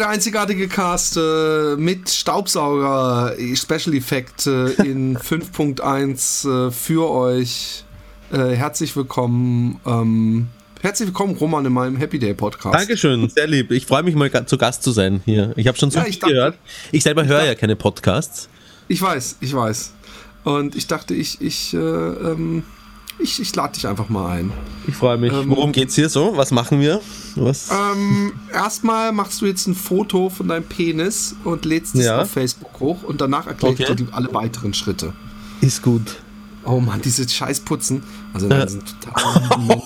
der einzigartige Cast äh, mit Staubsauger Special Effekt äh, in 5.1 äh, für euch. Äh, herzlich willkommen. Ähm, herzlich willkommen, Roman, in meinem Happy Day Podcast. Dankeschön, sehr lieb. Ich freue mich mal zu Gast zu sein hier. Ich habe schon so Ja, viel ich dachte- gehört. Ich selber höre ja keine Podcasts. Ich weiß, ich weiß. Und ich dachte, ich, ich, äh, ähm, ich, ich lade dich einfach mal ein. Ich freue mich. Ähm, Worum geht's hier so? Was machen wir? Was? Ähm, erstmal machst du jetzt ein Foto von deinem Penis und lädst es Ja. auf Facebook hoch und danach erkläre ich Okay. dir die, alle weiteren Schritte. Ist gut. Oh Mann, diese Scheißputzen. Also nein, die sind total.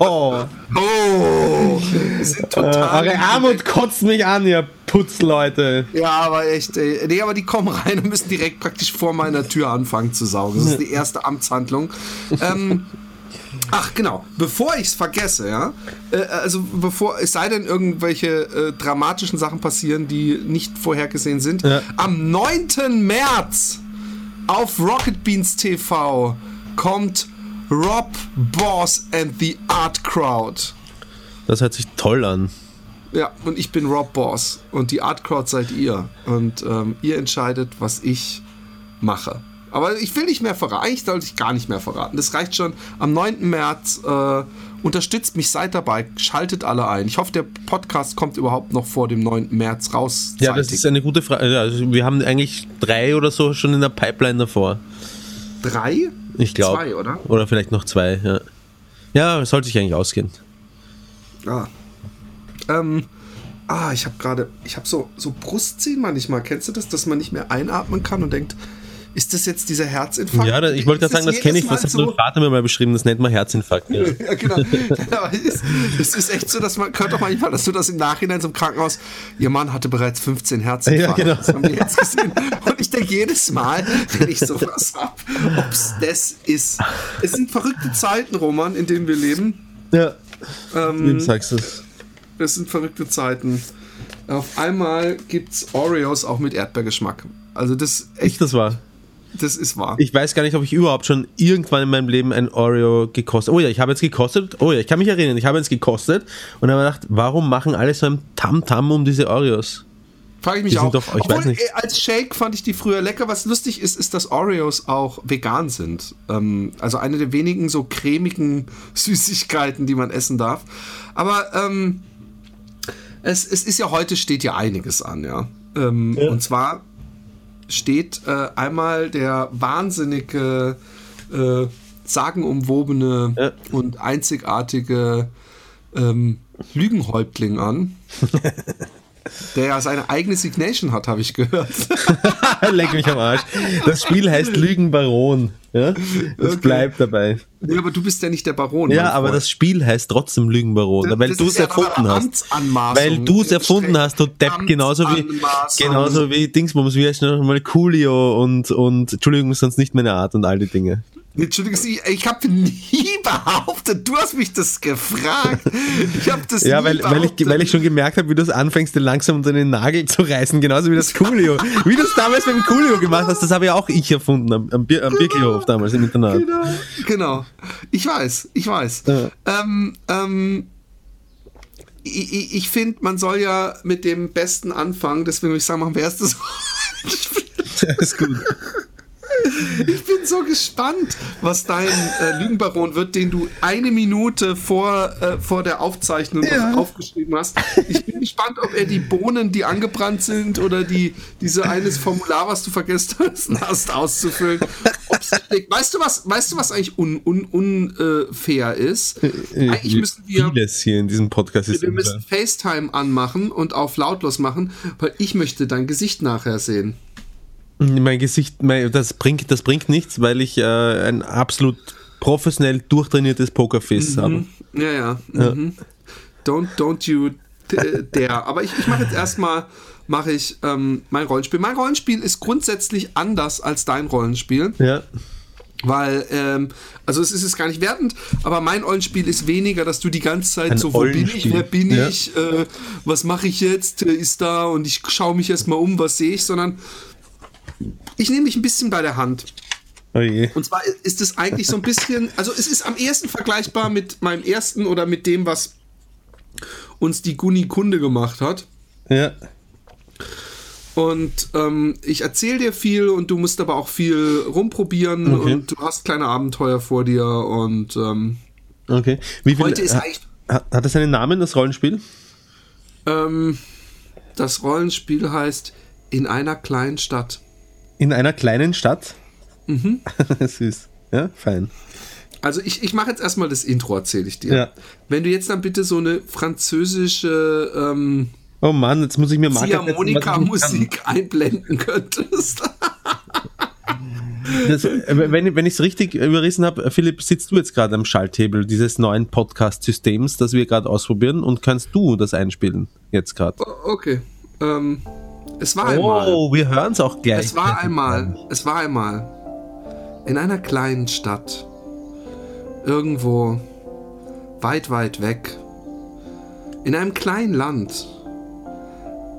Oh, Oh, die sind total. eure Armut kotzt mich an, ihr Putzleute. Ja, aber echt, ey. Nee, aber die kommen rein und müssen direkt praktisch vor meiner Tür anfangen zu saugen. Das ist die erste Amtshandlung. ähm, ach, genau. Bevor ich es vergesse, ja. Äh, also, bevor, es sei denn, irgendwelche äh, dramatischen Sachen passieren, die nicht vorhergesehen sind. Ja. Am 9. März auf Rocket Beans TV kommt Rob Boss and the Art Crowd. Das hört sich toll an. Ja, und ich bin Rob Boss und die Art Crowd seid ihr. Und ähm, ihr entscheidet, was ich mache. Aber ich will nicht mehr verraten. Eigentlich sollte ich gar nicht mehr verraten. Das reicht schon. Am 9. März äh, unterstützt mich, seid dabei, schaltet alle ein. Ich hoffe, der Podcast kommt überhaupt noch vor dem 9. März raus. Ja, das ist eine gute Frage. Also wir haben eigentlich drei oder so schon in der Pipeline davor. drei? Ich glaube. Zwei, oder? Oder vielleicht noch zwei, ja. Ja, sollte sich eigentlich ausgehen. Ah. Ähm, ah, ich habe gerade, ich habe so, so Brustziehen manchmal. Kennst du das, dass man nicht mehr einatmen kann und denkt, ist das jetzt dieser Herzinfarkt? Ja, da- ich wollte gerade sagen, das kenne ich. Was hat Mal mein Vater mir mal beschrieben? Das nennt man Herzinfarkt. Ja. Ja, genau. Aber es, ist- es ist echt so, dass man, hört doch manchmal, dass du das im Nachhinein so im Krankenhaus, ihr Mann hatte bereits 15 Herzinfarkte. Ja, genau. Das haben wir jetzt gesehen. Und ich denke jedes Mal, wenn ich sowas habe, ob es das ist. Es sind verrückte Zeiten, Roman, in denen wir leben. ja. Ähm, Wie sagst du es? Es sind verrückte Zeiten. Auf einmal gibt's Oreos auch mit Erdbeergeschmack. Also das echt, das war. das ist wahr. Ich weiß gar nicht, ob ich überhaupt schon irgendwann in meinem Leben ein Oreo gekostet Oh ja, ich habe jetzt gekostet. Oh ja, ich kann mich erinnern, ich habe jetzt gekostet und habe gedacht, warum machen alle so ein Tamtam um diese Oreos? Frage ich mich auch. doch- ich Obwohl, weiß nicht. äh, Als Shake fand ich die früher lecker. Was lustig ist, ist, dass Oreos auch vegan sind. Ähm, also eine der wenigen so cremigen Süßigkeiten, die man essen darf. Aber ähm, es, es ist ja heute steht ja einiges an, ja. Ähm, Ja. Und zwar steht äh, einmal der wahnsinnige, äh, sagenumwobene Ja. und einzigartige ähm, Lügenhäuptling an. Der ja seine eigene Signation hat, habe ich gehört. Leck mich am Arsch. Das Spiel heißt Lügenbaron. Ja? Das Okay. bleibt dabei. nee, aber du bist ja nicht der Baron. Ja, aber das Spiel heißt trotzdem Lügenbaron, Das- weil du es ja erfunden hast. Weil du es erfunden hast, du Depp, genauso wie, genauso wie Dingsbums, wie heißt nochmal Coolio und, und Entschuldigung, sonst nicht meine Art und all die Dinge. Entschuldigung, Sie, ich habe nie behauptet, du hast mich das gefragt. Ich habe das Ja, weil, weil, ich, weil ich schon gemerkt habe, wie du es anfängst, dir langsam unter den Nagel zu reißen, genauso wie das Coolio. wie du es damals mit dem Coolio gemacht hast, das habe ja auch ich erfunden, am, am, Bier, am Birkelhof damals im Internat. Genau, genau. Ich weiß, ich weiß. Ja. Ähm, ähm, ich ich, ich finde, man soll ja mit dem Besten anfangen, deswegen würde ich sagen, machen wir erst das. ist gut. Ich bin so gespannt, was dein äh, Lügenbaron wird, den du eine Minute vor, äh, vor der Aufzeichnung Ja. aufgeschrieben hast. Ich bin gespannt, ob er die Bohnen, die angebrannt sind, oder die, diese eines Formular, was du vergessen hast, auszufüllen. Weißt du, was, weißt du, was eigentlich unfair un, un, äh, ist? Eigentlich müssen wir. Vieles hier in diesem Podcast ist Wir müssen FaceTime anmachen und auf lautlos machen, weil ich möchte dein Gesicht nachher sehen. Mein Gesicht, mein, das, bringt, das bringt nichts, weil ich äh, ein absolut professionell durchtrainiertes Pokerface Mhm. habe. Ja, ja. Mhm. Don't, don't you äh, dare. Aber ich, ich mache jetzt erstmal mache ich ähm, mein Rollenspiel. Mein Rollenspiel ist grundsätzlich anders als dein Rollenspiel, Ja. weil, ähm, also es ist es gar nicht wertend, aber mein Rollenspiel ist weniger, dass du die ganze Zeit Ein so, wo bin ich, wer bin Ja. ich, äh, was mache ich jetzt, äh, ist da und ich schaue mich erstmal um, was sehe ich, sondern ich nehme dich ein bisschen bei der Hand. Oh. Und zwar ist es eigentlich so ein bisschen, also es ist am ehesten vergleichbar mit meinem ersten oder mit dem, was uns die Guni Kunde gemacht hat. Ja. Und ähm, ich erzähle dir viel und du musst aber auch viel rumprobieren Okay. und du hast kleine Abenteuer vor dir und ähm, Okay. Wie viel, heute ist ha- eigentlich hat, hat das einen Namen, das Rollenspiel? ähm, das Rollenspiel heißt in einer kleinen Stadt. In einer kleinen Stadt? Mhm. Süß. Ja, fein. Also ich, ich mache jetzt erstmal das Intro, erzähle ich dir. Ja. Wenn du jetzt dann bitte so eine französische ähm, Oh Mann, jetzt muss ich mir Ziehharmonika-Musik einblenden könntest. Das, äh, wenn wenn ich es richtig überrissen habe, Philipp, sitzt du jetzt gerade am Schalthebel dieses neuen Podcast-Systems, das wir gerade ausprobieren und kannst du das einspielen jetzt gerade? okay. Ähm, es war einmal. Oh, wir hören es auch gleich. Es war einmal. Es war einmal. In einer kleinen Stadt. Irgendwo weit, weit weg. In einem kleinen Land.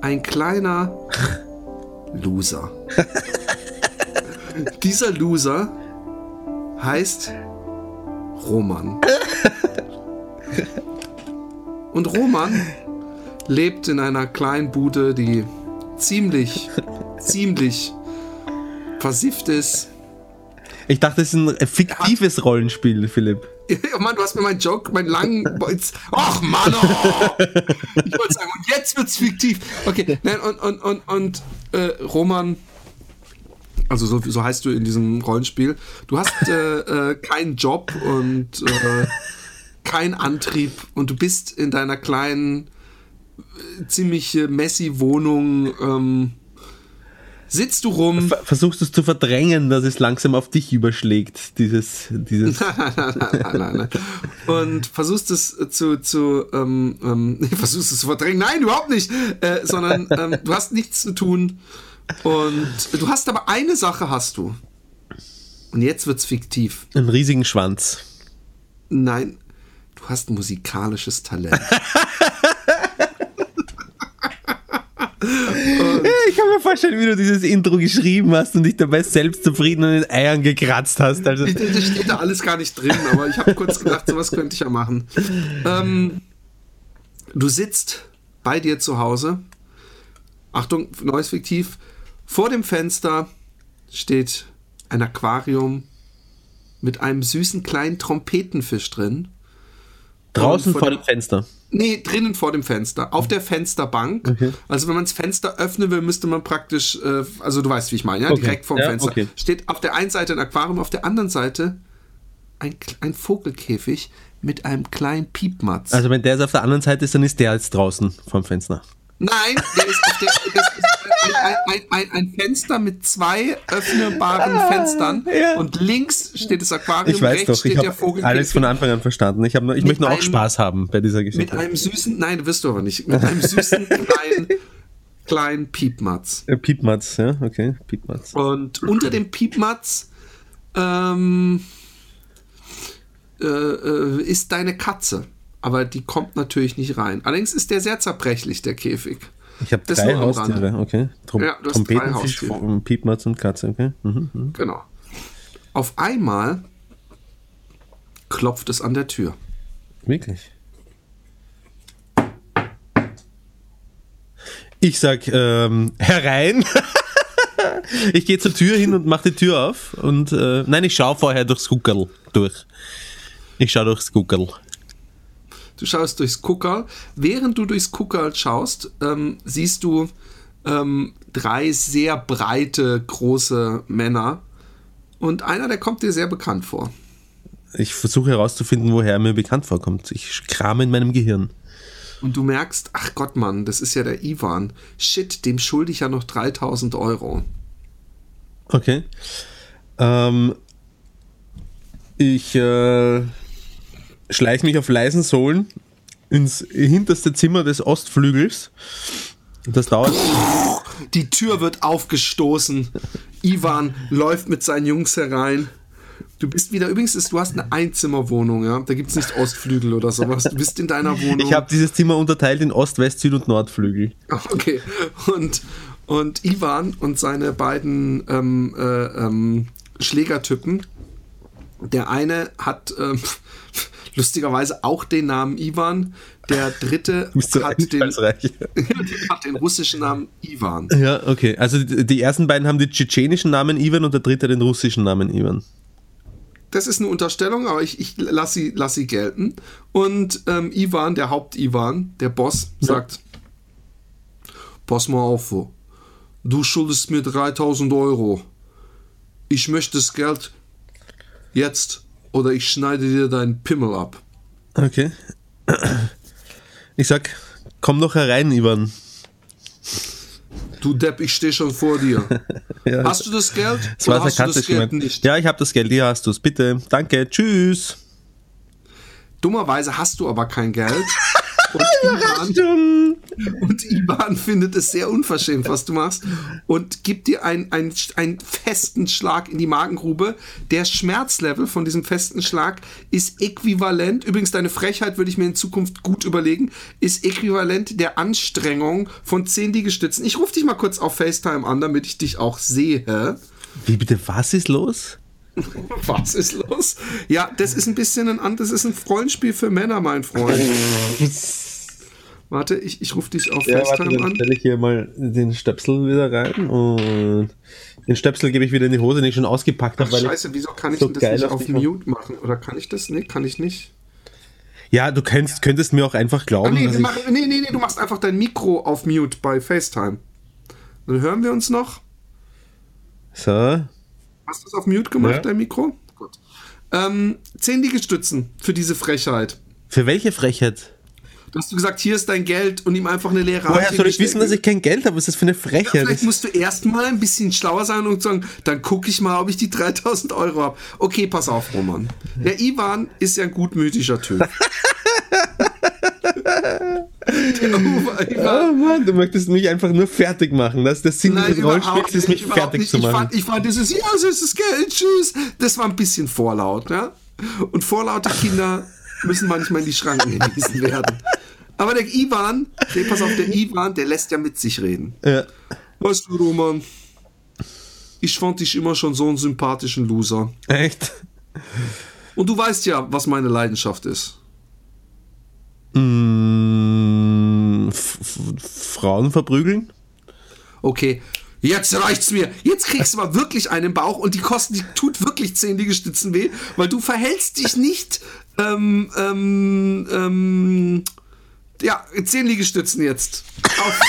Ein kleiner Loser. Dieser Loser heißt Roman. Und Roman lebt in einer kleinen Bude, die ziemlich, ziemlich versifft ist. Ich dachte, es ist ein fiktives Rollenspiel, Philipp. Oh Mann, du hast mir meinen Joke, meinen langen. Ach Mann, oh! Ich wollte sagen, und jetzt wird's fiktiv. Okay, nein, und, und, und, und äh, Roman, also so, so heißt du in diesem Rollenspiel, du hast äh, äh, keinen Job und äh, keinen Antrieb und du bist in deiner kleinen, ziemlich äh, messy Wohnung. Ähm, sitzt du rum. Ver- Versuchst du es zu verdrängen, dass es langsam auf dich überschlägt, dieses, dieses. nein, nein, nein. Und versuchst es zu, zu ähm, ähm, versuchst es zu verdrängen. Nein, überhaupt nicht. Äh, sondern ähm, du hast nichts zu tun. Und du hast aber eine Sache hast du. Und jetzt wird's fiktiv. einen riesigen Schwanz. Nein, du hast musikalisches Talent. Ich kann mir vorstellen, wie du dieses Intro geschrieben hast und dich dabei selbst zufrieden an den Eiern gekratzt hast. Also, Ich- Das steht da alles gar nicht drin, aber ich habe kurz gedacht, sowas könnte ich ja machen. Ähm, du sitzt bei dir zu Hause. Achtung, neues Fiktiv. Vor dem Fenster steht ein Aquarium mit einem süßen kleinen Trompetenfisch drin. Draußen vor vor dem- dem Fenster. Nee, drinnen vor dem Fenster, auf der Fensterbank. Also wenn man das Fenster öffnen will, müsste man praktisch, äh, also du weißt, wie ich meine, ja? Okay. direkt vorm Ja, Fenster. okay. Steht auf der einen Seite ein Aquarium, auf der anderen Seite ein, ein Vogelkäfig mit einem kleinen Piepmatz. Also wenn der jetzt auf der anderen Seite ist, dann ist der jetzt draußen vom Fenster. Nein, der ist auf der, das ein, ein, ein, ein Fenster mit zwei öffnbaren Fenstern ja. und links steht das Aquarium, Ich weiß rechts doch, ich steht der habe Vogelkäfig. alles von Anfang an verstanden. Ich, hab nur, ich Mit möchte nur auch einem- Spaß haben bei dieser mit Geschichte. einem süßen, nein, wirst du aber nicht, mit einem süßen kleinen, kleinen Piepmatz. Äh, Piepmatz, ja, okay, Piepmatz. Und unter dem Piepmatz ähm, äh, äh, ist deine Katze. Aber die kommt natürlich nicht rein. Allerdings ist der sehr zerbrechlich, der Käfig. Ich habe drei. Haustiere, okay. Trom Ja, Trompetenfisch. Piepmatz und Katze, okay. Mhm. mhm. Genau. Auf einmal klopft es an der Tür. Wirklich. Ich sag ähm, herein. Ich gehe zur Tür hin und mache die Tür auf. Und äh, nein, ich schaue vorher durchs Guckerl durch. Ich schaue durchs Guckerl. Du schaust durchs Guckerl. Während du durchs Guckerl schaust, ähm, siehst du ähm, drei sehr breite, große Männer. Und einer, der kommt dir sehr bekannt vor. Ich versuche herauszufinden, woher er mir bekannt vorkommt. Ich krame in meinem Gehirn. Und du merkst, ach Gott, Mann, das ist ja der Ivan. Shit, dem schulde ich ja noch 3000 Euro. Okay. Ähm, ich äh, schleiche mich auf leisen Sohlen ins hinterste Zimmer des Ostflügels. Das dauert. Die Tür wird aufgestoßen. Ivan läuft mit seinen Jungs herein. Du bist wieder, übrigens, ist, du hast eine Einzimmerwohnung, ja. Da gibt es nicht Ostflügel oder sowas. Du bist in deiner Wohnung. Ich habe dieses Zimmer unterteilt in Ost, West, Süd und Nordflügel. Okay. Und, und Ivan und seine beiden ähm, äh, ähm, Schlägertypen. Der eine hat ähm, lustigerweise auch den Namen Ivan. Der dritte hat, den, hat den russischen Namen Ivan. Ja, okay. Also die, ersten beiden haben die tschetschenischen Namen Ivan und der dritte den russischen Namen Ivan. Das ist eine Unterstellung, aber ich, ich lasse sie, lass sie gelten. Und ähm, Ivan, der Haupt-Ivan, der Boss, sagt: Pass mal auf, du schuldest mir 3000 Euro. Ich möchte das Geld jetzt oder ich schneide dir deinen Pimmel ab. Okay. Ich sag, komm doch herein, Ivan. Du Depp, ich stehe schon vor dir. Ja, Hast du das Geld? das oder hast du das Geld nicht? Ja, ich habe das Geld, hier hast du es. Bitte. Danke. Tschüss. Dummerweise hast du aber kein Geld. Und Ivan, und Ivan findet es sehr unverschämt, was du machst, und gibt dir einen, einen, einen festen Schlag in die Magengrube. Der Schmerzlevel von diesem festen Schlag ist äquivalent, übrigens deine Frechheit würde ich mir in Zukunft gut überlegen, ist äquivalent der Anstrengung von 10 Liegestützen. Ich rufe dich mal kurz auf FaceTime an, damit ich dich auch sehe. Wie bitte, was ist los? Was ist los? Ja, das ist ein bisschen ein anderes, das ist ein Rollenspiel für Männer, mein Freund. Warte, ich, ich rufe dich auf FaceTime an. stelle ich hier mal den Stöpsel wieder rein und den Stöpsel gebe ich wieder in die Hose, den ich schon ausgepackt habe. Ach, scheiße, wieso kann ich so denn das nicht auf Mute machen? Oder kann ich das? Nee, kann ich nicht. Ja, du könntest, könntest mir auch einfach Ah, glauben, nee, wir ich, machen, nee, nee, nee, du machst einfach dein Mikro auf Mute bei FaceTime. Dann hören wir uns noch. so, Hast du es auf Mute gemacht, Ja. dein Mikro? Gut. Ähm, 10 Liegestützen für diese Frechheit. für welche Frechheit? Du hast du gesagt, hier ist dein Geld und ihm einfach eine leere Woher soll ich wissen, dass ich kein Geld habe? Was ist das für eine Frechheit? Vielleicht musst du erstmal ein bisschen schlauer sein und sagen, dann gucke ich mal, ob ich die 3000 Euro habe. Okay, pass auf, Roman. Der Ivan ist ja ein gutmütiger Typ. Der Oh Mann, du möchtest mich einfach nur fertig machen. Das, das Sinn des Rollenspiels ist, mich fertig nicht. zu Ich machen. fand, ich fand dieses, ja, das Geld, tschüss. Das war ein bisschen vorlaut, ja. Und vorlaute Kinder müssen manchmal in die Schranken gewiesen werden. Aber der Ivan, der, pass auf, der Ivan, der lässt ja mit sich reden. ja. Weißt du, Roman, ich fand dich immer schon so einen sympathischen Loser. Echt? Und du weißt ja, was meine Leidenschaft ist. Mm, F Frauen verprügeln? Okay, jetzt reicht's mir. Jetzt kriegst du mal wirklich einen Bauch und die kosten, die tut wirklich 10 Liegestützen weh, weil du verhältst dich nicht, ähm, ähm, ähm, ja, 10 Liegestützen jetzt. Auf.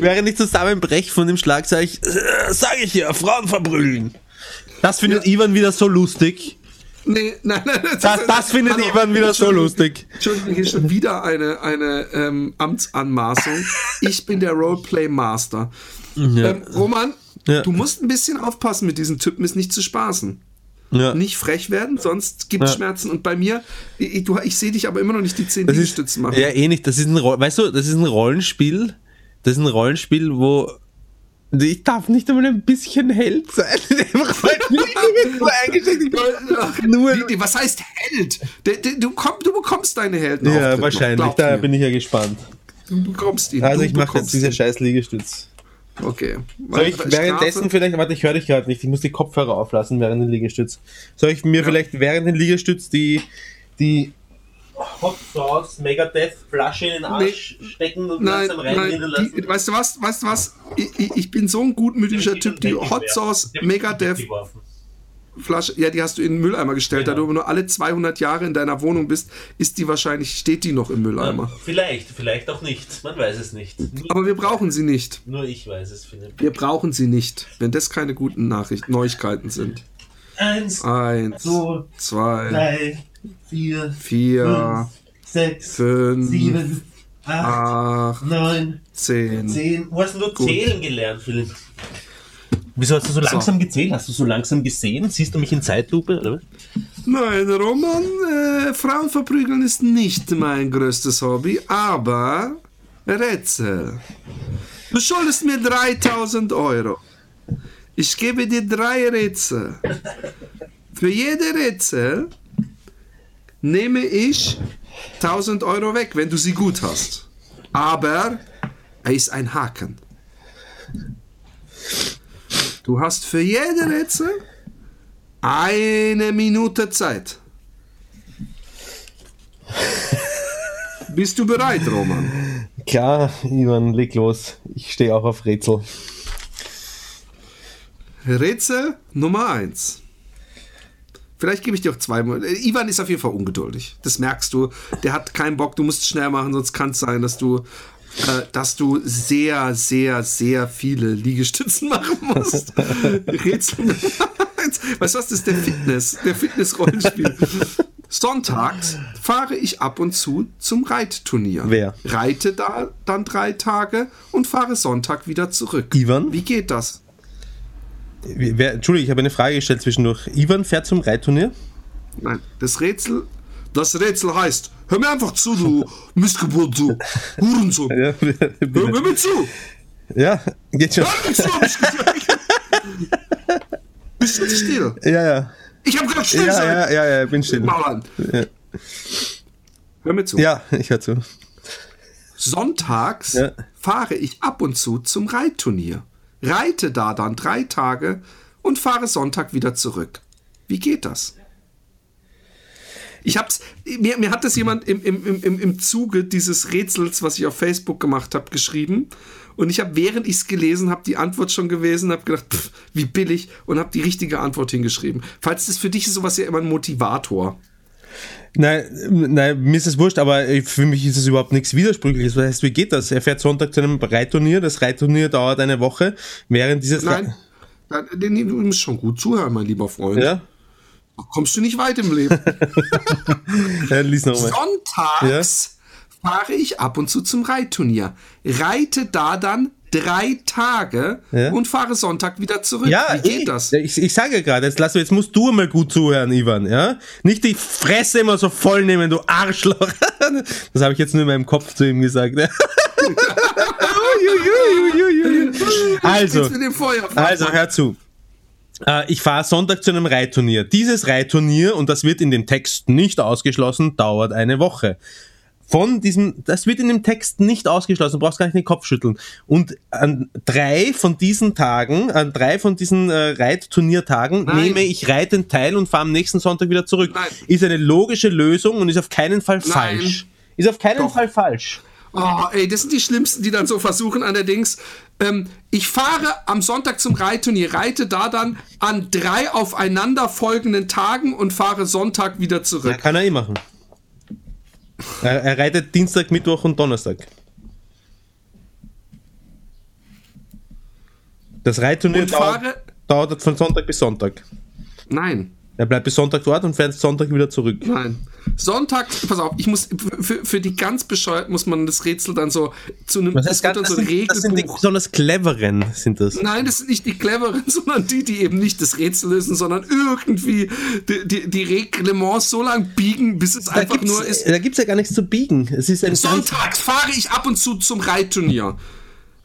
Während ich zusammenbrech von dem Schlag, sage ich, äh, sag ich ja, Frauen verprügeln. Das findet Ivan wieder so lustig. Nee, nein, nein, Das, das findet Hallo. Ivan wieder so lustig. Entschuldigung, hier ist schon wieder eine, eine ähm, Amtsanmaßung. Ich bin der Roleplay Master. Ähm, Roman, Ja. du musst ein bisschen aufpassen mit diesen Typen, ist nicht zu spaßen. Ja. Nicht frech werden, sonst gibt es Ja. Schmerzen. Und bei mir, ich, du- ich sehe dich aber immer noch nicht die 10 Das ist, Liegestützen machen. ja, eh nicht. Das ist ein, weißt du, das ist ein Rollenspiel. Das ist ein Rollenspiel, wo ich darf nicht einmal ein bisschen Held sein. Bin nur, was heißt Held? Du, komm, du bekommst deine Helden. ja, wahrscheinlich. Da bin ich ja gespannt. Du bekommst ihn. Also ich mache jetzt diese scheiß Liegestütz. Okay. Soll ich währenddessen vielleicht, warte, ich höre dich gerade nicht, ich muss die Kopfhörer auflassen während den Liegestütz. Soll ich mir vielleicht während den Liegestütz die, die Hot Sauce Megadeth Flasche in den Arsch stecken und Nein, langsam nein, reinrinnen lassen. die, weißt du was, weißt du was? Ich, ich, bin so ein gutmütiger Typ, die Hot Sauce Megadeth. Flasche, ja, die hast du in den Mülleimer gestellt, da Genau. du nur alle 200 Jahre in deiner Wohnung bist, ist die wahrscheinlich, steht die noch im Mülleimer. Vielleicht, vielleicht auch nicht. Man weiß es nicht. Nur, Aber wir brauchen sie nicht. nur ich weiß es, Philipp. Wir brauchen sie nicht, wenn das keine guten Nachrichten, Neuigkeiten sind. Eins, Eins, zwei, zwei, drei, vier, vier, sechs, fünf, sieben, acht, acht, neun, zehn. zehn. Wo hast denn du Gut. zählen gelernt, Philipp? Wieso hast du so langsam gezählt? Hast du so langsam gesehen? Siehst du mich in Zeitlupe? Oder? Nein, Roman, äh, Frauen verprügeln ist nicht mein größtes Hobby, aber Rätsel. Du schuldest mir 3000 Euro. Ich gebe dir drei Rätsel. Für jede Rätsel nehme ich 1000 Euro weg, wenn du sie gut hast. Aber er ist ein Haken. Du hast für jede Rätsel eine Minute Zeit. Bist du bereit, Roman? Klar, Ivan, leg los. Ich stehe auch auf Rätsel. Rätsel Nummer 1. Vielleicht gebe ich dir auch zwei. Mo- äh, Ivan ist auf jeden Fall ungeduldig. Das merkst du. Der hat keinen Bock. Du musst schnell machen, sonst kann es sein, dass du, äh, dass du sehr, sehr, sehr viele Liegestützen machen musst. Rätsel Nummer 1. Weißt du was? Das ist der Fitness. Der Fitness-Rollenspiel. Sonntags fahre ich ab und zu zum Reitturnier. Wer? Reite da dann drei Tage und fahre Sonntag wieder zurück. Ivan? Wie geht das? Wer, Entschuldigung, ich habe eine Frage gestellt zwischendurch. Ivan fährt zum Reitturnier? Nein, das Rätsel. Das Rätsel heißt, hör mir einfach zu, du Missgeburt, du Hurensohn. Ja, Hör, hör mir zu! ja geht schon. Hör mir zu, hab ich gesagt. Bist du still? Ja, ja. Ich hab gesagt, still Ja, sein! ja, ja, ja, bin still. Ja. Hör mir zu. Ja, ich höre zu. Sonntags Ja. fahre ich ab und zu zum Reitturnier. Reite da dann drei Tage und fahre Sonntag wieder zurück. Wie geht das? Ich hab's, mir, mir hat das jemand im, im, im, im- Zuge dieses Rätsels, was ich auf Facebook gemacht habe, geschrieben. Und ich habe, während ich es gelesen habe, die Antwort schon gewesen, habe gedacht, pff, wie billig, und habe die richtige Antwort hingeschrieben. Falls das für dich ist, sowas ja immer ein Motivator. Nein, nein, mir ist es wurscht, aber für mich ist es überhaupt nichts Widersprüchliches. Das heißt, wie geht das? Er fährt Sonntag zu einem Reitturnier, das Reitturnier dauert eine Woche, während dieses Nein, da- den- du musst schon gut zuhören, mein lieber Freund. Re ja? kommst du nicht weit im Leben. ja, lies nochmal. Sonntags fahre ich ab und zu zum Reitturnier. Reite da dann drei Tage Ja. und fahre Sonntag wieder zurück. Ja, Wie geht eh. das? Ich, ich sage ja gerade, jetzt, lass, jetzt musst du mal gut zuhören, Ivan, ja? Nicht die Fresse immer so voll nehmen, du Arschloch. Das habe ich jetzt nur in meinem Kopf zu ihm gesagt. also, also, hör zu. Äh, Ich fahre Sonntag zu einem Reitturnier. Dieses Reitturnier, und das wird in dem Text nicht ausgeschlossen, dauert eine Woche. Von diesem, das wird in dem Text nicht ausgeschlossen, du brauchst gar nicht den Kopf schütteln. Und an drei von diesen Tagen, an drei von diesen äh, Reitturniertagen Nein. nehme ich Reiten teil und fahre am nächsten Sonntag wieder zurück. Nein. Ist eine logische Lösung und ist auf keinen Fall falsch. Ist auf keinen Doch. Fall falsch. Oh, ey, das sind die Schlimmsten, die dann so versuchen, allerdings. Ähm, ich fahre am Sonntag zum Reitturnier, reite da dann an drei aufeinanderfolgenden Tagen und fahre Sonntag wieder Ja, zurück. kann er eh machen. Er, er reitet Dienstag, Mittwoch und Donnerstag. Das Reitturnier dauert, dauert von Sonntag bis Sonntag. Nein. Er bleibt bis Sonntag dort und fährt Sonntag wieder zurück. Nein. Sonntag, pass auf, ich muss, für, für die ganz bescheuert muss man das Rätsel dann so zu einem, Das, heißt, das, dann so ein sind, das sind die besonders cleveren, sind das. Nein, das sind nicht die cleveren, sondern die, die eben nicht das Rätsel lösen, sondern irgendwie die, die, die Reglements so lang biegen, bis es Da einfach nur ist. da gibt's ja gar nichts zu biegen. Es ist Sonntags fahre ich ab und zu zum Reitturnier.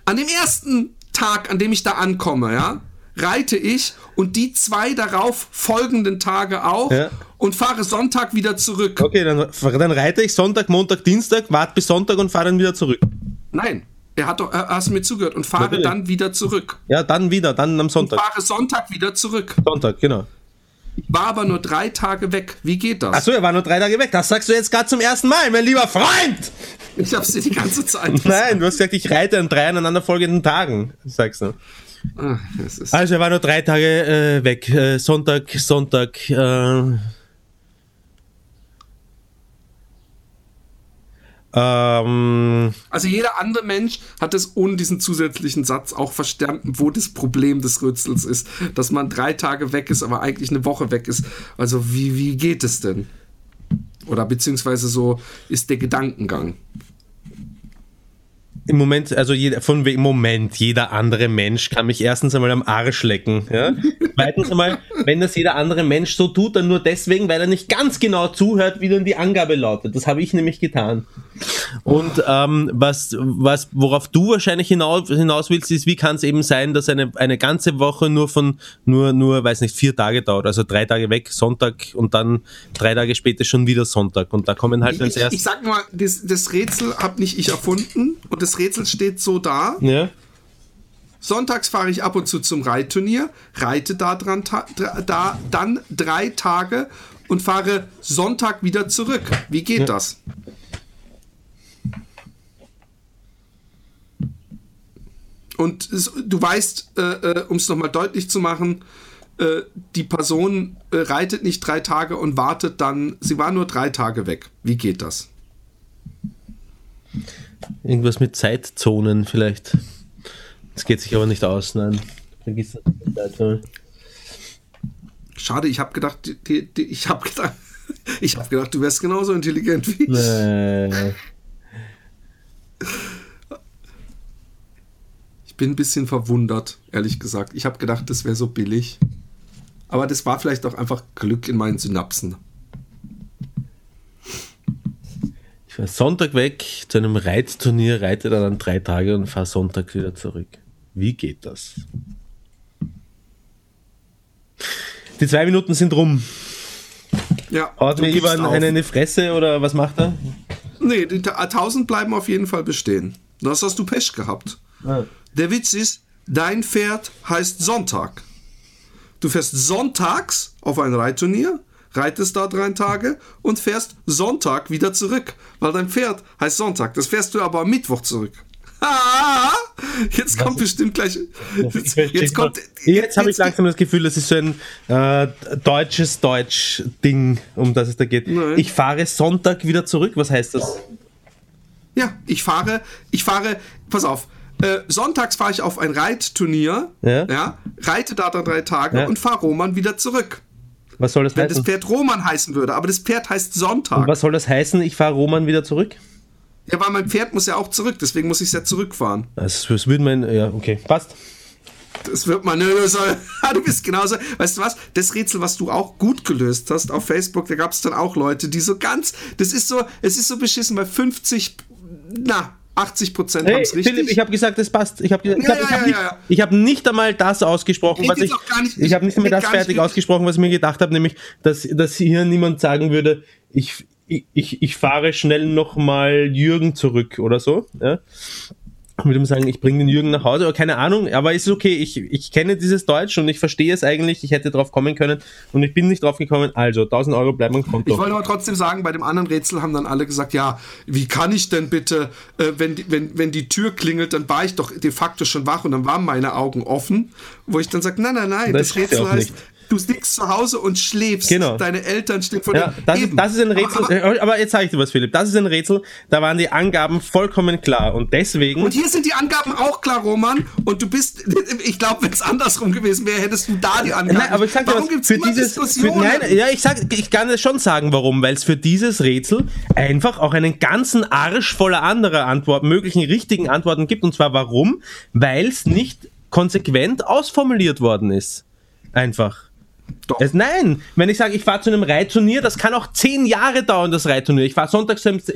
An dem ersten Tag, an dem ich da ankomme, ja, reite ich und die zwei darauf folgenden Tage auch Ja. und fahre Sonntag wieder zurück. Okay, dann, dann reite ich Sonntag, Montag, Dienstag, warte bis Sonntag und fahre dann wieder zurück. Nein, er hat doch, er, hast mir zugehört und fahre Natürlich. dann wieder zurück. Ja, dann wieder, dann am Sonntag. Fahre Sonntag wieder zurück. Sonntag, genau. War aber nur drei Tage weg. Wie geht das? Achso, er war nur drei Tage weg. Das sagst du jetzt gerade zum ersten Mal, mein lieber Freund! Ich hab's dir die ganze Zeit gesagt. Nein, du hast gesagt, ich reite an drei aneinanderfolgenden Tagen, sagst du. Ah, Also er war nur drei Tage äh, weg. Äh, Sonntag, Sonntag. Äh, ähm, Also jeder andere Mensch hat es ohne diesen zusätzlichen Satz auch verstanden, wo das Problem des Rätsels ist. Dass man drei Tage weg ist, aber eigentlich eine Woche weg ist. Also wie, wie geht es denn? Oder beziehungsweise so ist der Gedankengang. Im Moment, also jeder, von im Moment, jeder andere Mensch kann mich erstens einmal am Arsch lecken. Ja? Zweitens einmal, wenn das jeder andere Mensch so tut, dann nur deswegen, weil er nicht ganz genau zuhört, wie dann die Angabe lautet. Das habe ich nämlich getan. Und ähm, was, was, worauf du wahrscheinlich hinaus, hinaus willst, ist, wie kann es eben sein, dass eine, eine ganze Woche nur von nur, nur, weiß nicht, vier Tage dauert, also drei Tage weg, Sonntag und dann drei Tage später schon wieder Sonntag. Und da kommen halt als Ich, ich erstes. sag mal, das, das Rätsel habe nicht ich erfunden und das Rätsel steht so da. Ja? Sonntags fahre ich ab und zu zum Reitturnier, reite da, dran, da dann drei Tage und fahre Sonntag wieder zurück. Wie geht das? Und es, du weißt, äh, äh, um es nochmal deutlich zu machen, äh, die Person äh, reitet nicht drei Tage und wartet dann, sie war nur drei Tage weg. Wie geht das? Irgendwas mit Zeitzonen vielleicht. Das geht sich aber nicht aus, nein. Vergiss das. Schade, ich habe gedacht, die, die, ich habe gedacht, ich habe gedacht, du wärst genauso intelligent wie ich. Äh, Ich bin ein bisschen verwundert, ehrlich gesagt. Ich habe gedacht, das wäre so billig. Aber das war vielleicht auch einfach Glück in meinen Synapsen. Ich war Sonntag weg zu einem Reitturnier, reite dann an drei Tage und fahre Sonntag wieder zurück. Wie geht das? Die zwei Minuten sind rum. Ja, Haut mir Ivan auf. eine in die Fresse oder was macht er? Nee, die ta- 1000 bleiben auf jeden Fall bestehen. Das hast du Pech gehabt. Der Witz ist, dein Pferd heißt Sonntag. Du fährst sonntags auf ein Reitturnier, reitest da drei Tage und fährst Sonntag wieder zurück, weil dein Pferd heißt Sonntag. Das fährst du aber am Mittwoch zurück. Ah, jetzt kommt bestimmt gleich. Jetzt, jetzt kommt. Jetzt habe ich langsam das Gefühl, das ist so ein äh, deutsches Deutsch-Ding, um das es da geht. Nein. Ich fahre Sonntag wieder zurück. Was heißt das? Ja, ich fahre, ich fahre, pass auf, äh, sonntags fahre ich auf ein Reitturnier, Ja. reite da dann drei Tage Ja. und fahre Roman wieder zurück. Was soll das Wenn das heißen? Pferd Roman heißen würde, aber das Pferd heißt Sonntag. Und was soll das heißen? Ich fahre Roman wieder zurück? Ja, weil mein Pferd muss ja auch zurück, deswegen muss ich es ja zurückfahren. Das, das würde mein. Ja, okay, passt. Das wird man, du bist genauso, weißt du was, das Rätsel, was du auch gut gelöst hast auf Facebook, da gab es dann auch Leute, die so ganz, das ist so, es ist so beschissen, weil 50, na, 80 Prozent haben Hey, es richtig. Philipp, ich habe gesagt, es passt. Ich habe Ja, ja, hab ja, nicht, hab nicht einmal das ausgesprochen, Ich was ich. nicht- ich habe nicht einmal das fertig ausgesprochen, was ich mir gedacht habe, nämlich, dass, dass hier niemand sagen würde, ich, ich, ich, ich fahre schnell nochmal Jürgen zurück oder so. Ja? Ich würde ihm sagen, ich bringe den Jürgen nach Hause, oder keine Ahnung, aber es ist okay, ich, ich kenne dieses Deutsch und ich verstehe es eigentlich, ich hätte drauf kommen können und ich bin nicht drauf gekommen, also 1000 Euro bleiben am Ich Konto. wollte aber trotzdem sagen, bei dem anderen Rätsel haben dann alle gesagt, ja, wie kann ich denn bitte, äh, wenn, die, wenn, wenn die Tür klingelt, dann war ich doch de facto schon wach und dann waren meine Augen offen, wo ich dann sage, nein, nein, nein, Das das, Rätsel heißt, nicht. Du liegst zu Hause und schläfst, Genau. deine Eltern stehen vor Ja, dir. das, Eben. das ist ein Rätsel, Aber, aber, aber jetzt sage ich dir was, Philipp, das ist ein Rätsel, da waren die Angaben vollkommen klar und deswegen... und hier sind die Angaben auch klar, Roman, und du bist, ich glaube, wenn es andersrum gewesen wäre, hättest du da die Angaben. Nein, aber ich sag dir Warum was, für immer dieses, für, Diskussionen? nein, ja, ich sag, ich kann es schon sagen, warum, weil es für dieses Rätsel einfach auch einen ganzen Arsch voller anderer Antworten, möglichen richtigen Antworten gibt, und zwar warum? Weil es nicht konsequent ausformuliert worden ist. Einfach. Doch. Es, nein, wenn ich sage, ich fahre zu einem Reitturnier, das kann auch zehn Jahre dauern, das Reitturnier. Ich fahre sonntags zu einem, zu,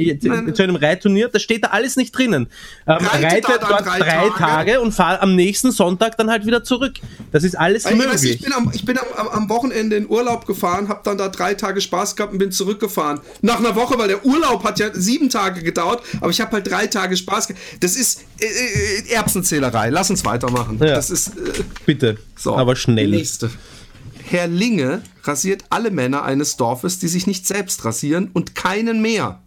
zu einem Reitturnier, da steht da alles nicht drinnen. Ähm, Reite reite da dann dort drei drei, Tage, Tage und fahre am nächsten Sonntag dann halt wieder zurück. Das ist alles Ey, möglich. weißt du, ich bin, am, ich bin am, am, Wochenende in Urlaub gefahren, habe dann da drei Tage Spaß gehabt und bin zurückgefahren. Nach einer Woche, weil der Urlaub hat ja sieben Tage gedauert, aber ich habe halt drei Tage Spaß gehabt. Das ist äh, äh, Erbsenzählerei. Lass uns weitermachen. Ja. Das ist äh, Bitte, so. aber schnell. Nächste. Herr Linge rasiert alle Männer eines Dorfes, die sich nicht selbst rasieren und keinen mehr.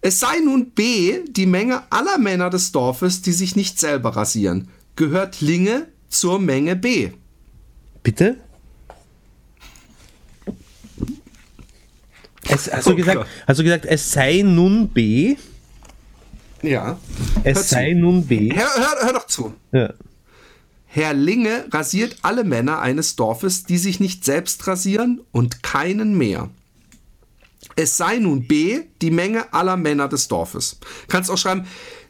Es sei nun B, die Menge aller Männer des Dorfes, die sich nicht selber rasieren. Gehört Linge zur Menge B. Bitte? Es, hast, du Oh gesagt, hast du gesagt, es sei nun B? Ja. Es sei nun B? Hör, hör, hör doch zu. Ja. Herr Linge rasiert alle Männer eines Dorfes, die sich nicht selbst rasieren und keinen mehr. Es sei nun B die Menge aller Männer des Dorfes. Kannst auch schreiben,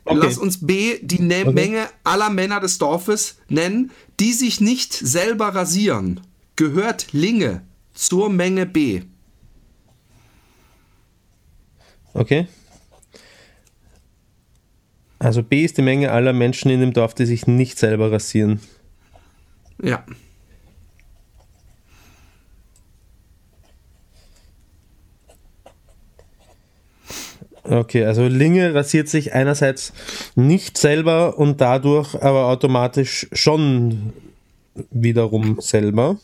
Okay. lass uns B die ne Menge aller Männer des Dorfes nennen, die sich nicht selber rasieren. Gehört Linge zur Menge B. Okay. Also B ist die Menge aller Menschen in dem Dorf, die sich nicht selber rasieren. Ja. Okay, also Linge rasiert sich einerseits nicht selber und dadurch aber automatisch schon wiederum selber.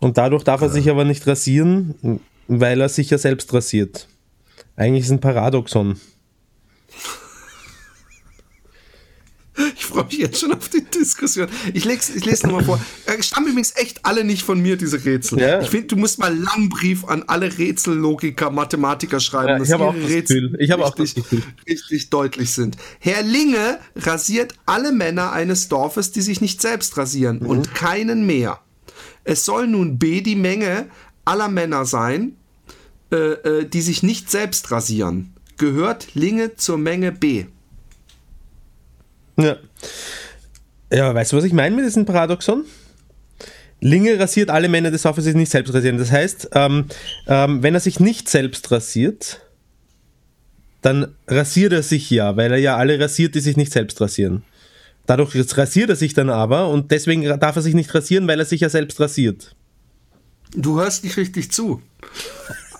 Und dadurch darf er sich aber nicht rasieren, weil er sich ja selbst rasiert. Eigentlich ist es ein Paradoxon. Ich freue mich jetzt schon auf die Diskussion. Ich, leg's, ich lese nochmal vor. Äh, Stammen übrigens echt alle nicht von mir, diese Rätsel. Ja. Ich finde, du musst mal einen langen Brief an alle Rätsellogiker, Mathematiker schreiben, Ja, ich dass ihre auch Rätsel. Ich auch richtig, richtig deutlich sind. Herr Linge rasiert alle Männer eines Dorfes, die sich nicht selbst rasieren Mhm. und keinen mehr. Es soll nun B die Menge aller Männer sein, äh, äh, die sich nicht selbst rasieren. Gehört Linge zur Menge B. Ja. Ja, weißt du, was ich meine mit diesem Paradoxon? Linge rasiert alle Männer des Dorfes, die sich nicht selbst rasieren. Das heißt, ähm, ähm, wenn er sich nicht selbst rasiert, dann rasiert er sich ja, weil er ja alle rasiert, die sich nicht selbst rasieren. Dadurch rasiert er sich dann aber und deswegen darf er sich nicht rasieren, weil er sich ja selbst rasiert. Du hörst nicht richtig zu.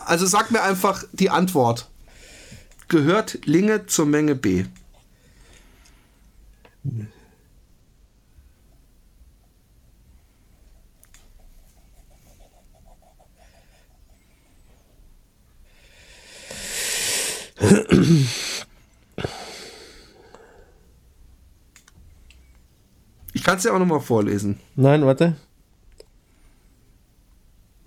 Also sag mir einfach die Antwort. Gehört Linge zur Menge B? Ich kann es ja auch nochmal vorlesen. Nein, warte.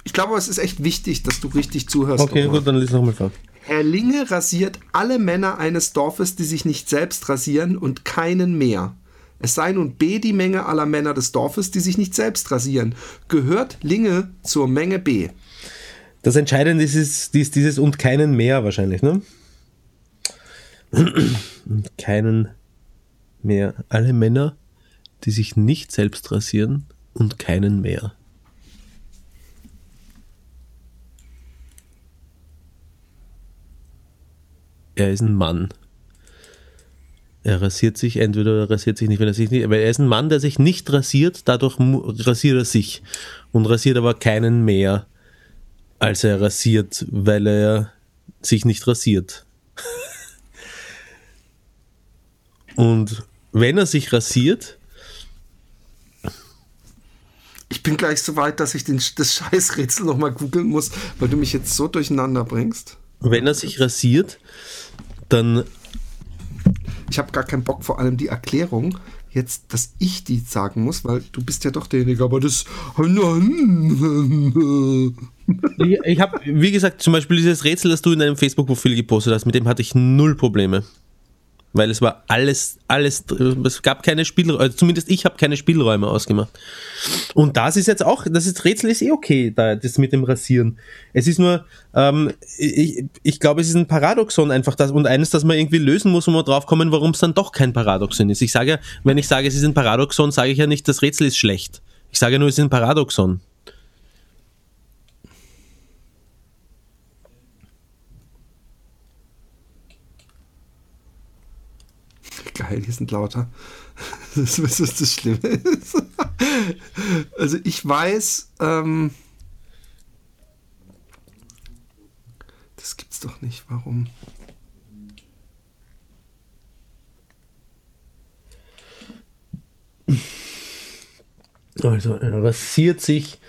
Ich glaube, es ist echt wichtig, dass du richtig zuhörst. Okay, gut, dann lies nochmal vor. Herr Linge rasiert alle Männer eines Dorfes, die sich nicht selbst rasieren und keinen mehr. Es sei nun B die Menge aller Männer des Dorfes, die sich nicht selbst rasieren. Gehört Linge zur Menge B? Das Entscheidende ist, ist, ist dieses und keinen mehr wahrscheinlich, ne? Und keinen mehr. Alle Männer, die sich nicht selbst rasieren und keinen mehr. Er ist ein Mann. Er rasiert sich, entweder er rasiert sich nicht, wenn er sich nicht, aber er ist ein Mann, der sich nicht rasiert, dadurch rasiert er sich und rasiert aber keinen mehr als er rasiert, weil er sich nicht rasiert. Und wenn er sich rasiert, Ich bin gleich so weit, dass ich den, das Scheißrätsel nochmal googeln muss, weil du mich jetzt so durcheinander bringst. Wenn er sich rasiert, dann Ich habe gar keinen Bock, vor allem die Erklärung, jetzt, dass ich die sagen muss, weil du bist ja doch derjenige, aber das. ich, ich habe, wie gesagt, zum Beispiel dieses Rätsel, das du in deinem Facebook-Profil gepostet hast, mit dem hatte ich null Probleme. Weil es war alles, alles, es gab keine Spielräume, also zumindest ich habe keine Spielräume ausgemacht. Und das ist jetzt auch, das ist, Rätsel ist eh okay, da, das mit dem Rasieren. Es ist nur, ähm, ich, ich glaube, es ist ein Paradoxon einfach das, und eines, das man irgendwie lösen muss, wo wir drauf kommen, warum es dann doch kein Paradoxon ist. Ich sage ja, wenn ich sage, es ist ein Paradoxon, sage ich ja nicht, das Rätsel ist schlecht. Ich sage nur, es ist ein Paradoxon. Geil, hier sind lauter. Das ist was das Schlimme ist. Also ich weiß, ähm, das gibt's doch nicht. Warum? Also er rasiert sich,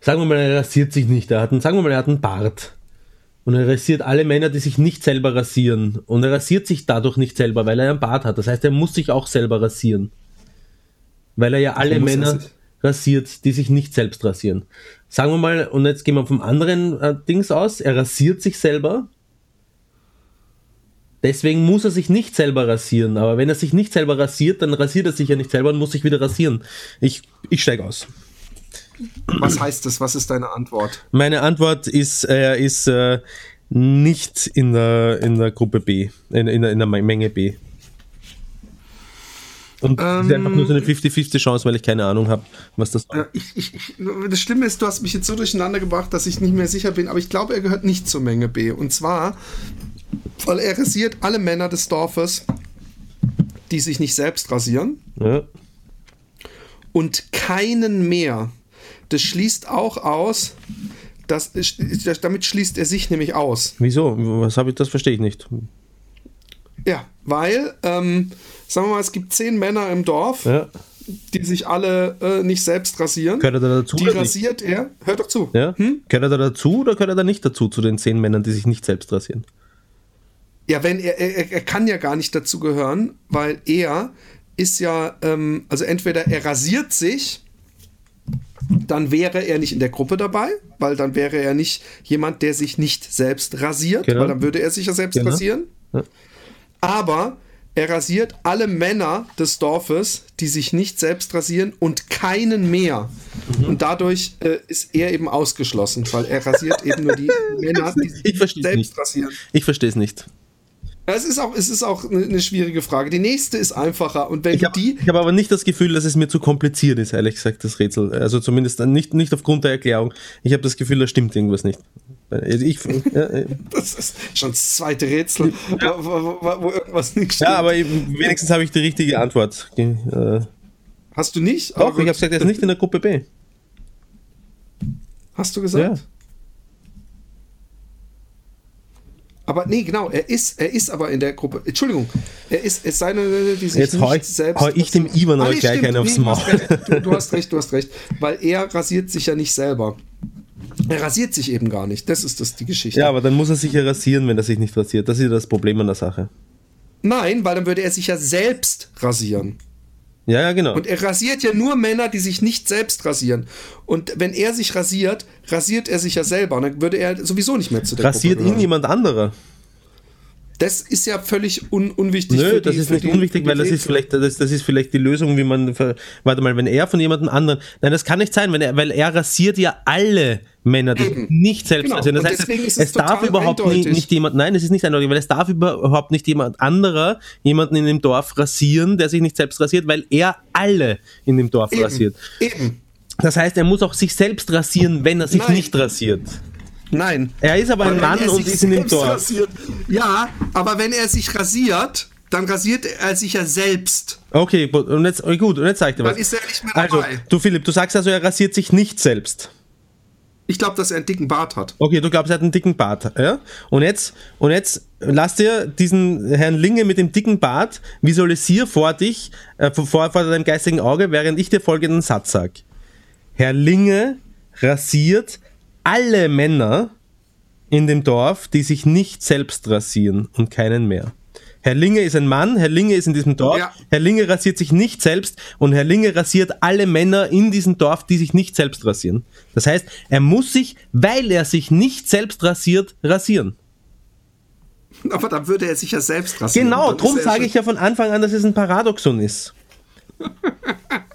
sagen wir mal, er rasiert sich nicht. Er hat einen, sagen wir mal, er hat einen Bart. Und er rasiert alle Männer, die sich nicht selber rasieren. Und er rasiert sich dadurch nicht selber, weil er einen Bart hat. Das heißt, er muss sich auch selber rasieren. Weil er ja alle er Männer rasiert, die sich nicht selbst rasieren. Sagen wir mal, und jetzt gehen wir vom anderen äh, Dings aus, er rasiert sich selber. Deswegen muss er sich nicht selber rasieren. Aber wenn er sich nicht selber rasiert, dann rasiert er sich ja nicht selber und muss sich wieder rasieren. Ich, ich steige aus. Was heißt das? Was ist deine Antwort? Meine Antwort ist, er ist äh, nicht in der, in der Gruppe B, in, in, der, in der Menge B. Und es ist einfach nur so eine 50-50 Chance, weil ich keine Ahnung habe, was das ich, ich, ich, das Schlimme ist, du hast mich jetzt so durcheinander gebracht, dass ich nicht mehr sicher bin, aber ich glaube, er gehört nicht zur Menge B. Und zwar, weil er rasiert alle Männer des Dorfes, die sich nicht selbst rasieren Ja. und keinen mehr. Das schließt auch aus, dass, damit schließt er sich nämlich aus. Wieso? Was habe ich? Das verstehe ich nicht. Ja, weil, ähm, sagen wir mal, es gibt zehn Männer im Dorf, Ja. die sich alle äh, nicht selbst rasieren. Gehört er da dazu? Die oder nicht? rasiert er. Hört doch zu. Ja? Gehört er da dazu oder gehört er da nicht dazu, zu den zehn Männern, die sich nicht selbst rasieren? Ja, wenn er, er, er kann ja gar nicht dazu gehören, weil er ist ja, ähm, also entweder er rasiert sich, dann wäre er nicht in der Gruppe dabei, weil dann wäre er nicht jemand, der sich nicht selbst rasiert, Genau. weil dann würde er sich ja selbst Genau. rasieren. Ja. Aber er rasiert alle Männer des Dorfes, die sich nicht selbst rasieren und keinen mehr. Mhm. Und dadurch äh, ist er eben ausgeschlossen, weil er rasiert eben nur die Männer, die sich selbst nicht. rasieren. Ich verstehe es nicht. Ja, Es ist auch, es ist auch eine, schwierige Frage. Die nächste ist einfacher. Und wenn Ich du habe die. hab aber nicht das Gefühl, dass es mir zu kompliziert ist, ehrlich gesagt, das Rätsel. Also zumindest nicht, nicht aufgrund der Erklärung. Ich habe das Gefühl, da stimmt irgendwas nicht. Ich, ja, äh, Das ist schon das zweite Rätsel, wo, wo, wo, wo irgendwas nicht stimmt. ja, aber wenigstens habe ich die richtige Antwort. Äh, Hast du nicht? Doch, Aber ich habe gesagt, er ist nicht in der Gruppe B. Hast du gesagt? Ja. Aber nee, genau, er ist, er ist aber in der Gruppe. Entschuldigung, er ist, es sei denn, die sich Jetzt nicht ich- selbst. hau ich dem Ivan aber gleich stimmt. einen aufs Maul. du, du hast recht, du hast recht. Weil er rasiert sich ja nicht selber. Er rasiert sich eben gar nicht. Das ist das die Geschichte. Ja, aber dann muss er sich ja rasieren, wenn er sich nicht rasiert. Das ist ja das Problem an der Sache. Nein, weil dann würde er sich ja selbst rasieren. Ja, ja, genau. Und er rasiert ja nur Männer, die sich nicht selbst rasieren. Und wenn er sich rasiert, rasiert er sich ja selber. Und dann würde er sowieso nicht mehr zu der Rasiert ihn jemand anderer? Das ist ja völlig un unwichtig. Nö, für das die- ist nicht die- unwichtig, die weil das ist vielleicht, das, das ist vielleicht die Lösung, wie man, warte mal, wenn er von jemandem anderen, nein, das kann nicht sein, wenn er, weil er rasiert ja alle Männer, die Eben. nicht selbst Genau. rasieren. Das heißt, es, es darf überhaupt eindeutig. nicht jemand, nein, es ist nicht eindeutig, weil es darf überhaupt nicht jemand anderer jemanden in dem Dorf rasieren, der sich nicht selbst rasiert, weil er alle in dem Dorf Eben. rasiert. Eben. Das heißt, er muss auch sich selbst rasieren, wenn er sich Nein. nicht rasiert. Nein. Er ist aber ein wenn Mann und ist in dem Dorf. Rasiert, ja, aber wenn er sich rasiert, dann rasiert er sich ja selbst. Okay, und jetzt, oh, gut, und jetzt sag ich dir was. Dann ist er nicht mehr also, dabei. du Philipp, du sagst also, er rasiert sich nicht selbst. Ich glaube, dass er einen dicken Bart hat. Okay, du glaubst, er hat einen dicken Bart. Ja? Und jetzt, und jetzt lass dir diesen Herrn Linge mit dem dicken Bart visualisier vor dich, äh, vor, vor deinem geistigen Auge, während ich dir folgenden Satz sag. Herr Linge rasiert alle Männer in dem Dorf, die sich nicht selbst rasieren und keinen mehr. Herr Linge ist ein Mann, Herr Linge ist in diesem Dorf, Ja. Herr Linge rasiert sich nicht selbst und Herr Linge rasiert alle Männer in diesem Dorf, die sich nicht selbst rasieren. Das heißt, er muss sich, weil er sich nicht selbst rasiert, rasieren. Aber dann würde er sich ja selbst rasieren. Genau, er sage ich ja von Anfang an, dass es ein Paradoxon ist.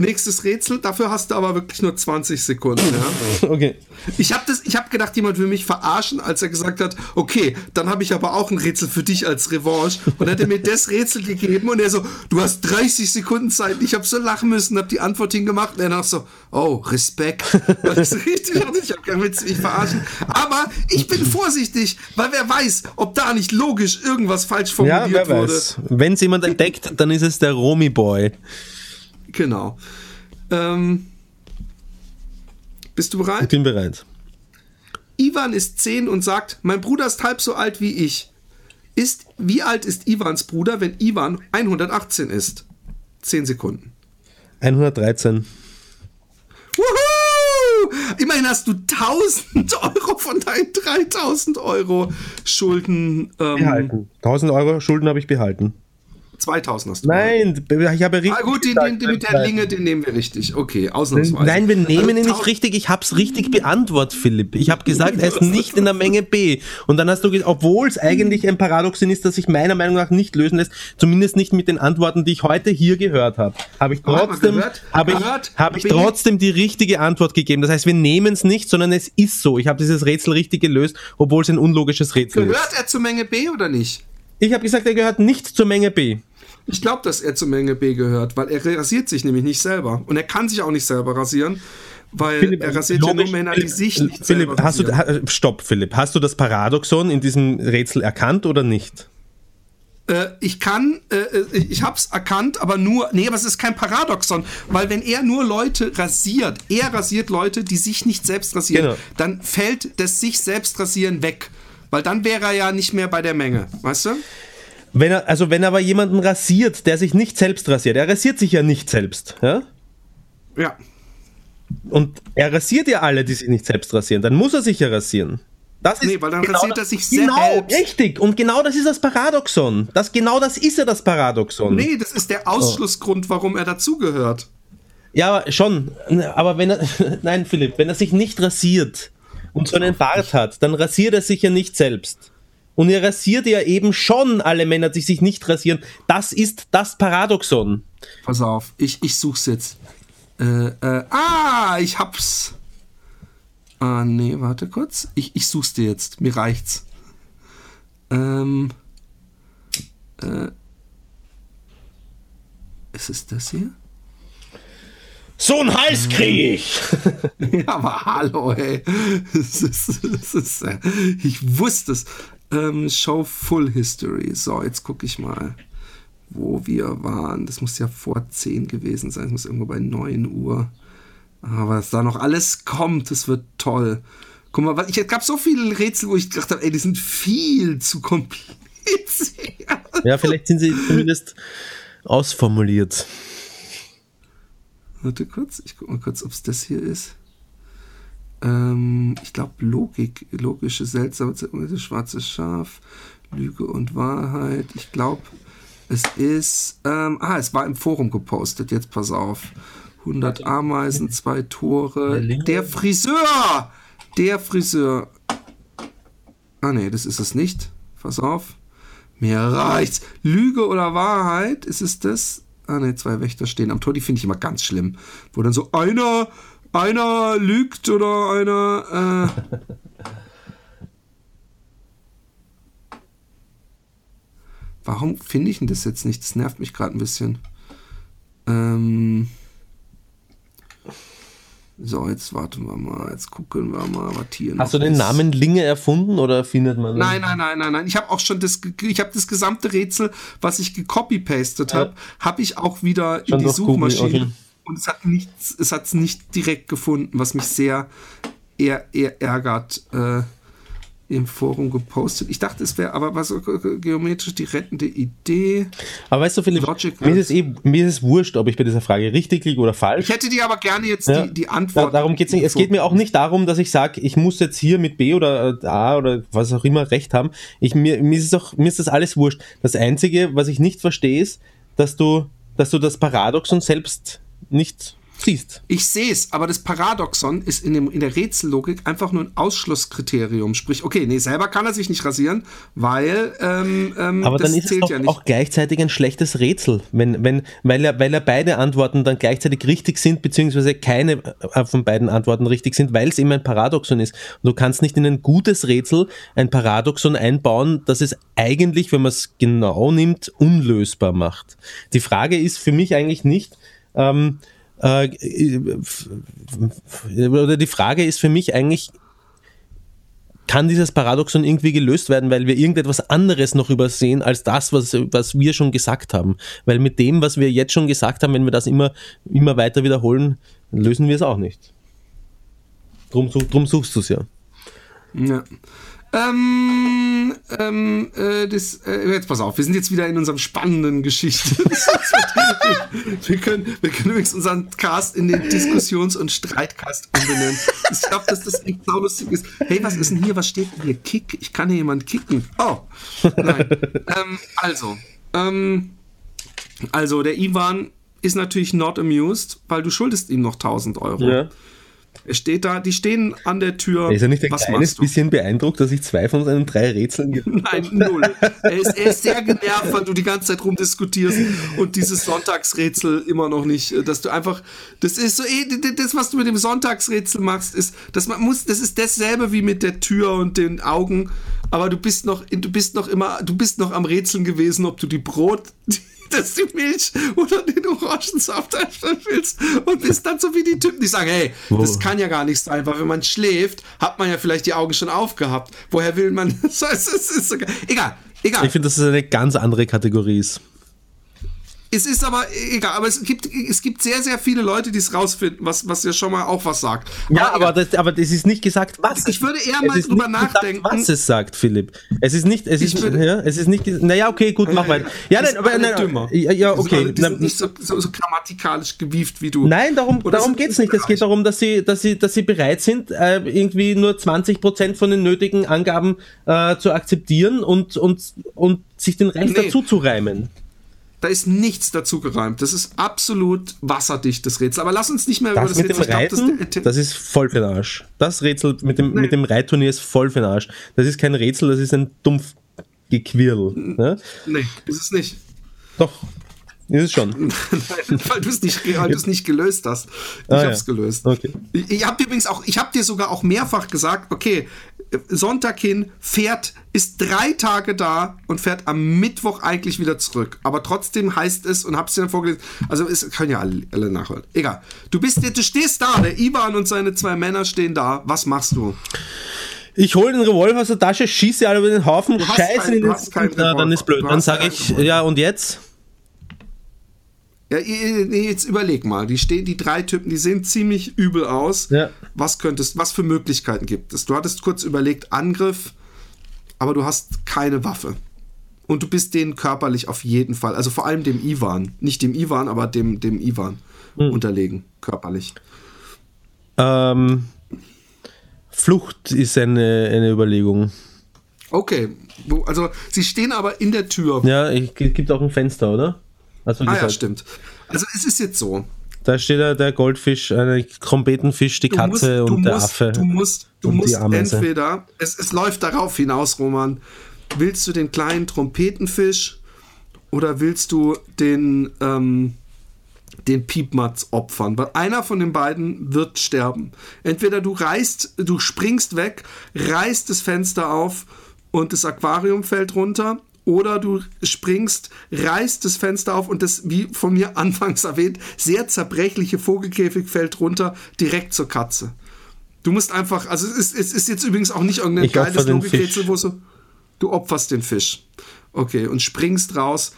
Nächstes Rätsel, dafür hast du aber wirklich nur 20 Sekunden. Ja? Okay. Ich habe hab gedacht, jemand will mich verarschen, als er gesagt hat, okay, dann habe ich aber auch ein Rätsel für dich als Revanche. Und dann hat er mir das Rätsel gegeben und er so, du hast 30 Sekunden Zeit. Ich habe so lachen müssen, habe die Antwort hingemacht und er nach so, oh, Respekt. Weil ich so richtig ich habe keinen Witz, mich verarschen. Aber ich bin vorsichtig, weil wer weiß, ob da nicht logisch irgendwas falsch Ja, formuliert wer wurde. weiß. Wenn es jemand entdeckt, dann ist es der Romy-Boy. Genau. Ähm, bist du bereit? Ich bin bereit. Ivan ist 10 und sagt, mein Bruder ist halb so alt wie ich. Ist, wie alt ist Ivans Bruder, wenn Ivan 118 ist? 10 Sekunden. 113. Wuhu! Immerhin hast du 1000 Euro von deinen 3000 Euro Schulden. Ähm, Behalten. 1000 Euro Schulden habe ich behalten. 2000 hast du. Nein, ich habe richtig. Ah, gut, den, den, den mit der Linge, den nehmen wir richtig. Okay, ausnahmsweise. Nein, wir nehmen ihn Also, nicht richtig. Ich habe es richtig beantwortet, Philipp. Ich habe gesagt, er ist nicht in der Menge B. Und dann hast du gesagt, obwohl es eigentlich ein Paradoxon ist, das sich meiner Meinung nach nicht lösen lässt, zumindest nicht mit den Antworten, die ich heute hier gehört habe, habe ich trotzdem, gehört? habe ich, Gehört? habe ich trotzdem die richtige Antwort gegeben. Das heißt, wir nehmen es nicht, sondern es ist so. Ich habe dieses Rätsel richtig gelöst, obwohl es ein unlogisches Rätsel ist. Gehört er zur Menge B oder nicht? Ich habe gesagt, er gehört nicht zur Menge B. Ich glaube, dass er zur Menge B gehört, weil er rasiert sich nämlich nicht selber. Und er kann sich auch nicht selber rasieren, weil er rasiert ja nur logisch, Männer, die sich nicht Philipp, selber hast du, rasieren. ha, stopp, Philipp. Hast du das Paradoxon in diesem Rätsel erkannt oder nicht? Äh, ich kann, äh, ich hab's erkannt, aber nur, nee, aber es ist kein Paradoxon, weil wenn er nur Leute rasiert, er rasiert Leute, die sich nicht selbst rasieren, Genau. dann fällt das sich selbst rasieren weg. Weil dann wäre er ja nicht mehr bei der Menge, weißt du? Wenn er, also wenn er aber jemanden rasiert, der sich nicht selbst rasiert, er rasiert sich ja nicht selbst, ja? Ja. Und er rasiert ja alle, die sich nicht selbst rasieren, dann muss er sich ja rasieren. Das ist Nee, weil dann rasiert er sich genau, selbst. richtig. Und genau das ist das Paradoxon. Das, genau das ist ja das Paradoxon. Nee, das ist der Ausschlussgrund, warum er dazugehört. Ja, aber schon. Aber wenn er, nein, Philipp, wenn er sich nicht rasiert und so einen Bart hat, dann rasiert er sich ja nicht selbst. Und er rasiert ja eben schon alle Männer, die sich nicht rasieren. Das ist das Paradoxon. Pass auf, ich, ich such's jetzt. Äh, äh, ah, ich hab's. Ah, nee, warte kurz. Ich, ich such's dir jetzt. Mir reicht's. Ähm. Äh. Ist es das hier? So ein Hals kriege ich. Ja, aber hallo, ey. Es ist, es ist, äh, ich wusste es. Ähm, Show Full History. So, jetzt gucke ich mal, wo wir waren. Das muss ja vor 10 gewesen sein. Es muss irgendwo bei 9 Uhr. Aber was da noch alles kommt, das wird toll. Guck mal, ich, es gab so viele Rätsel, wo ich gedacht habe, ey, die sind viel zu kompliziert. Ja, vielleicht sind sie zumindest ausformuliert. Warte kurz, ich guck mal kurz, ob es das hier ist. Ähm, ich glaube Logik, logische, seltsame, das schwarze Schaf, Lüge und Wahrheit. Ich glaube, es ist, ähm, ah, es war im Forum gepostet, jetzt pass auf. 100 Ameisen, zwei Tore. Der Friseur! Der Friseur. Ah, nee, das ist es nicht. Pass auf. Mir reicht's. Lüge oder Wahrheit? Ist es das? Ah, ne, zwei Wächter stehen am Tor. Die finde ich immer ganz schlimm. Wo dann so einer, einer lügt oder einer, äh. Warum finde ich denn das jetzt nicht? Das nervt mich gerade ein bisschen. Ähm. So, jetzt warten wir mal. Jetzt gucken wir mal, was hier Hast du den ist. Namen Linge erfunden oder findet man den? Nein, nein, nein, nein, nein. Ich habe auch schon das, ich habe das gesamte Rätsel, was ich gecopy-pastet habe, habe ich auch wieder Schon in die Google, Suchmaschine. okay. Und es hat nichts, es hat es nicht direkt gefunden, was mich sehr eher, eher ärgert. Äh, im Forum gepostet. Ich dachte, es wäre aber was geometrisch die rettende Idee. Aber weißt du, Philipp, Logic mir ist, es eh, mir ist es wurscht, ob ich bei dieser Frage richtig liege oder falsch. Ich hätte dir aber gerne jetzt Ja. die, die Antwort. darum geht's nicht. Es geht mir auch nicht darum, dass ich sage, ich muss jetzt hier mit B oder äh, A oder was auch immer recht haben. Ich, mir, mir, ist doch, mir ist das alles wurscht. Das Einzige, was ich nicht verstehe, ist, dass du, dass du das Paradoxon selbst nicht siehst. Ich sehe es, aber das Paradoxon ist in, dem, in der Rätsellogik einfach nur ein Ausschlusskriterium. Sprich, okay, nee, selber kann er sich nicht rasieren, weil ähm, ähm, Aber das dann ist es doch ja nicht. auch gleichzeitig ein schlechtes Rätsel, wenn, wenn, weil, er, weil er beide Antworten dann gleichzeitig richtig sind, beziehungsweise keine äh, von beiden Antworten richtig sind, weil es eben ein Paradoxon ist. Und du kannst nicht in ein gutes Rätsel ein Paradoxon einbauen, das es eigentlich, wenn man es genau nimmt, unlösbar macht. Die Frage ist für mich eigentlich nicht, ähm, äh, f- oder die Frage ist für mich eigentlich, kann dieses Paradoxon irgendwie gelöst werden, weil wir irgendetwas anderes noch übersehen als das, was, was wir schon gesagt haben. Weil mit dem, was wir jetzt schon gesagt haben, wenn wir das immer, immer weiter wiederholen, lösen wir es auch nicht. Drum, drum suchst du es ja. Ja. Ähm, ähm, äh, das, äh, jetzt pass auf, wir sind jetzt wieder in unserem spannenden Geschichte. wir, können, wir können übrigens unseren Cast in den Diskussions- und Streitcast umbenennen. Ich glaube, dass das echt saulustig ist. Hey, was ist denn hier? Was steht denn hier? Kick? Ich kann hier jemand kicken. Oh, nein. ähm, also, ähm, also der Ivan ist natürlich not amused, weil du schuldest ihm noch 1000 Euro. Ja. Er steht da, die stehen an der Tür. Ist er nicht ein Was kleines bisschen beeindruckt, dass ich zwei von seinen drei Rätseln Nein, null. Er ist, er ist sehr genervt, weil du die ganze Zeit rumdiskutierst und dieses Sonntagsrätsel immer noch nicht, äh, dass du einfach, das ist so, eh, das, was du mit dem Sonntagsrätsel machst, ist, dass man muss, das ist dasselbe wie mit der Tür und den Augen, aber du bist noch, du bist noch immer, du bist noch am Rätseln gewesen, ob du die Brot, dass die Milch oder den Orangensaft öffnen willst und bist dann so wie die Typen, die sagen, hey, das kann ja gar nicht sein, weil wenn man schläft, hat man ja vielleicht die Augen schon aufgehabt. Woher will man das? Es ist sogar, egal, egal. Ich finde, dass es eine ganz andere Kategorie ist. Es ist aber egal, aber es gibt, es gibt sehr, sehr viele Leute, die es rausfinden, was, was ja schon mal auch was sagt. Ja, aber egal. das, aber das ist nicht gesagt, was. Ich würde eher mal drüber nicht gesagt, nachdenken. was es sagt, Philipp. Es ist nicht, es Ich ist, würde- ja, es ist nicht, naja, okay, gut, mach weiter. Ja, nein, aber, nein, dümmer. ja, ja, okay. Die sind nicht so, so, so grammatikalisch gewieft wie du. Nein, darum, Oder darum geht's nicht. Es geht darum, dass sie, dass sie, dass sie bereit sind, äh, irgendwie nur 20% von den nötigen Angaben äh, zu akzeptieren und, und, und sich den Rest Nee. dazu zu reimen. Da ist nichts dazu gereimt. Das ist absolut wasserdicht, das Rätsel. Aber lass uns nicht mehr über Das das mit dem Rätsel. Glaub, Reiten, das, das ist voll für den Arsch. Das Rätsel mit dem, mit dem Reitturnier ist voll für den Arsch. Das ist kein Rätsel, das ist ein dumpf Gequirl. Ne? nee, ist es nicht. Doch, ist es schon. Nein, weil du es nicht, weil es nicht gelöst hast. Ich Ah, hab's ja. gelöst. Okay. Ich, ich übrigens auch, ich habe dir sogar auch mehrfach gesagt, okay, Sonntag hin, fährt, ist drei Tage da und fährt am Mittwoch eigentlich wieder zurück. Aber trotzdem heißt es, und hab's dir dann vorgelesen, also es können ja alle, alle nachholen. Egal. Du bist, du stehst da, der Ivan und seine zwei Männer stehen da. Was machst du? Ich hole den Revolver aus der Tasche, schieße alle über den Haufen, scheiße in den dann ist blöd. Dann sage ich, ja, und jetzt? Ja, jetzt überleg mal, die stehen, die drei Typen, die sehen ziemlich übel aus. Ja. Was könntest, was für Möglichkeiten gibt es? Du hattest kurz überlegt, Angriff, aber du hast keine Waffe. Und du bist denen körperlich auf jeden Fall, also vor allem dem Ivan, nicht dem Ivan, aber dem, dem Ivan Hm. unterlegen, körperlich. Ähm, Flucht ist eine, eine Überlegung. Okay, also sie stehen aber in der Tür. Ja, es gibt auch ein Fenster, oder? Also, ah ja, stimmt. Also es ist jetzt so. Da steht ja der Goldfisch, eine Trompetenfisch, die Du Katze musst, und der musst, Affe. Du musst, du und die musst entweder, es, es läuft darauf hinaus, Roman, willst du den kleinen Trompetenfisch oder willst du den, ähm, den Piepmatz opfern? Weil einer von den beiden wird sterben. Entweder du reißt, du springst weg, reißt das Fenster auf und das Aquarium fällt runter. Oder du springst, reißt das Fenster auf und das, wie von mir anfangs erwähnt, sehr zerbrechliche Vogelkäfig fällt runter direkt zur Katze. Du musst einfach, also es ist, es ist jetzt übrigens auch nicht irgendein Ich geiles Logikrätsel, wo so, du opferst den Fisch. Okay, und springst raus.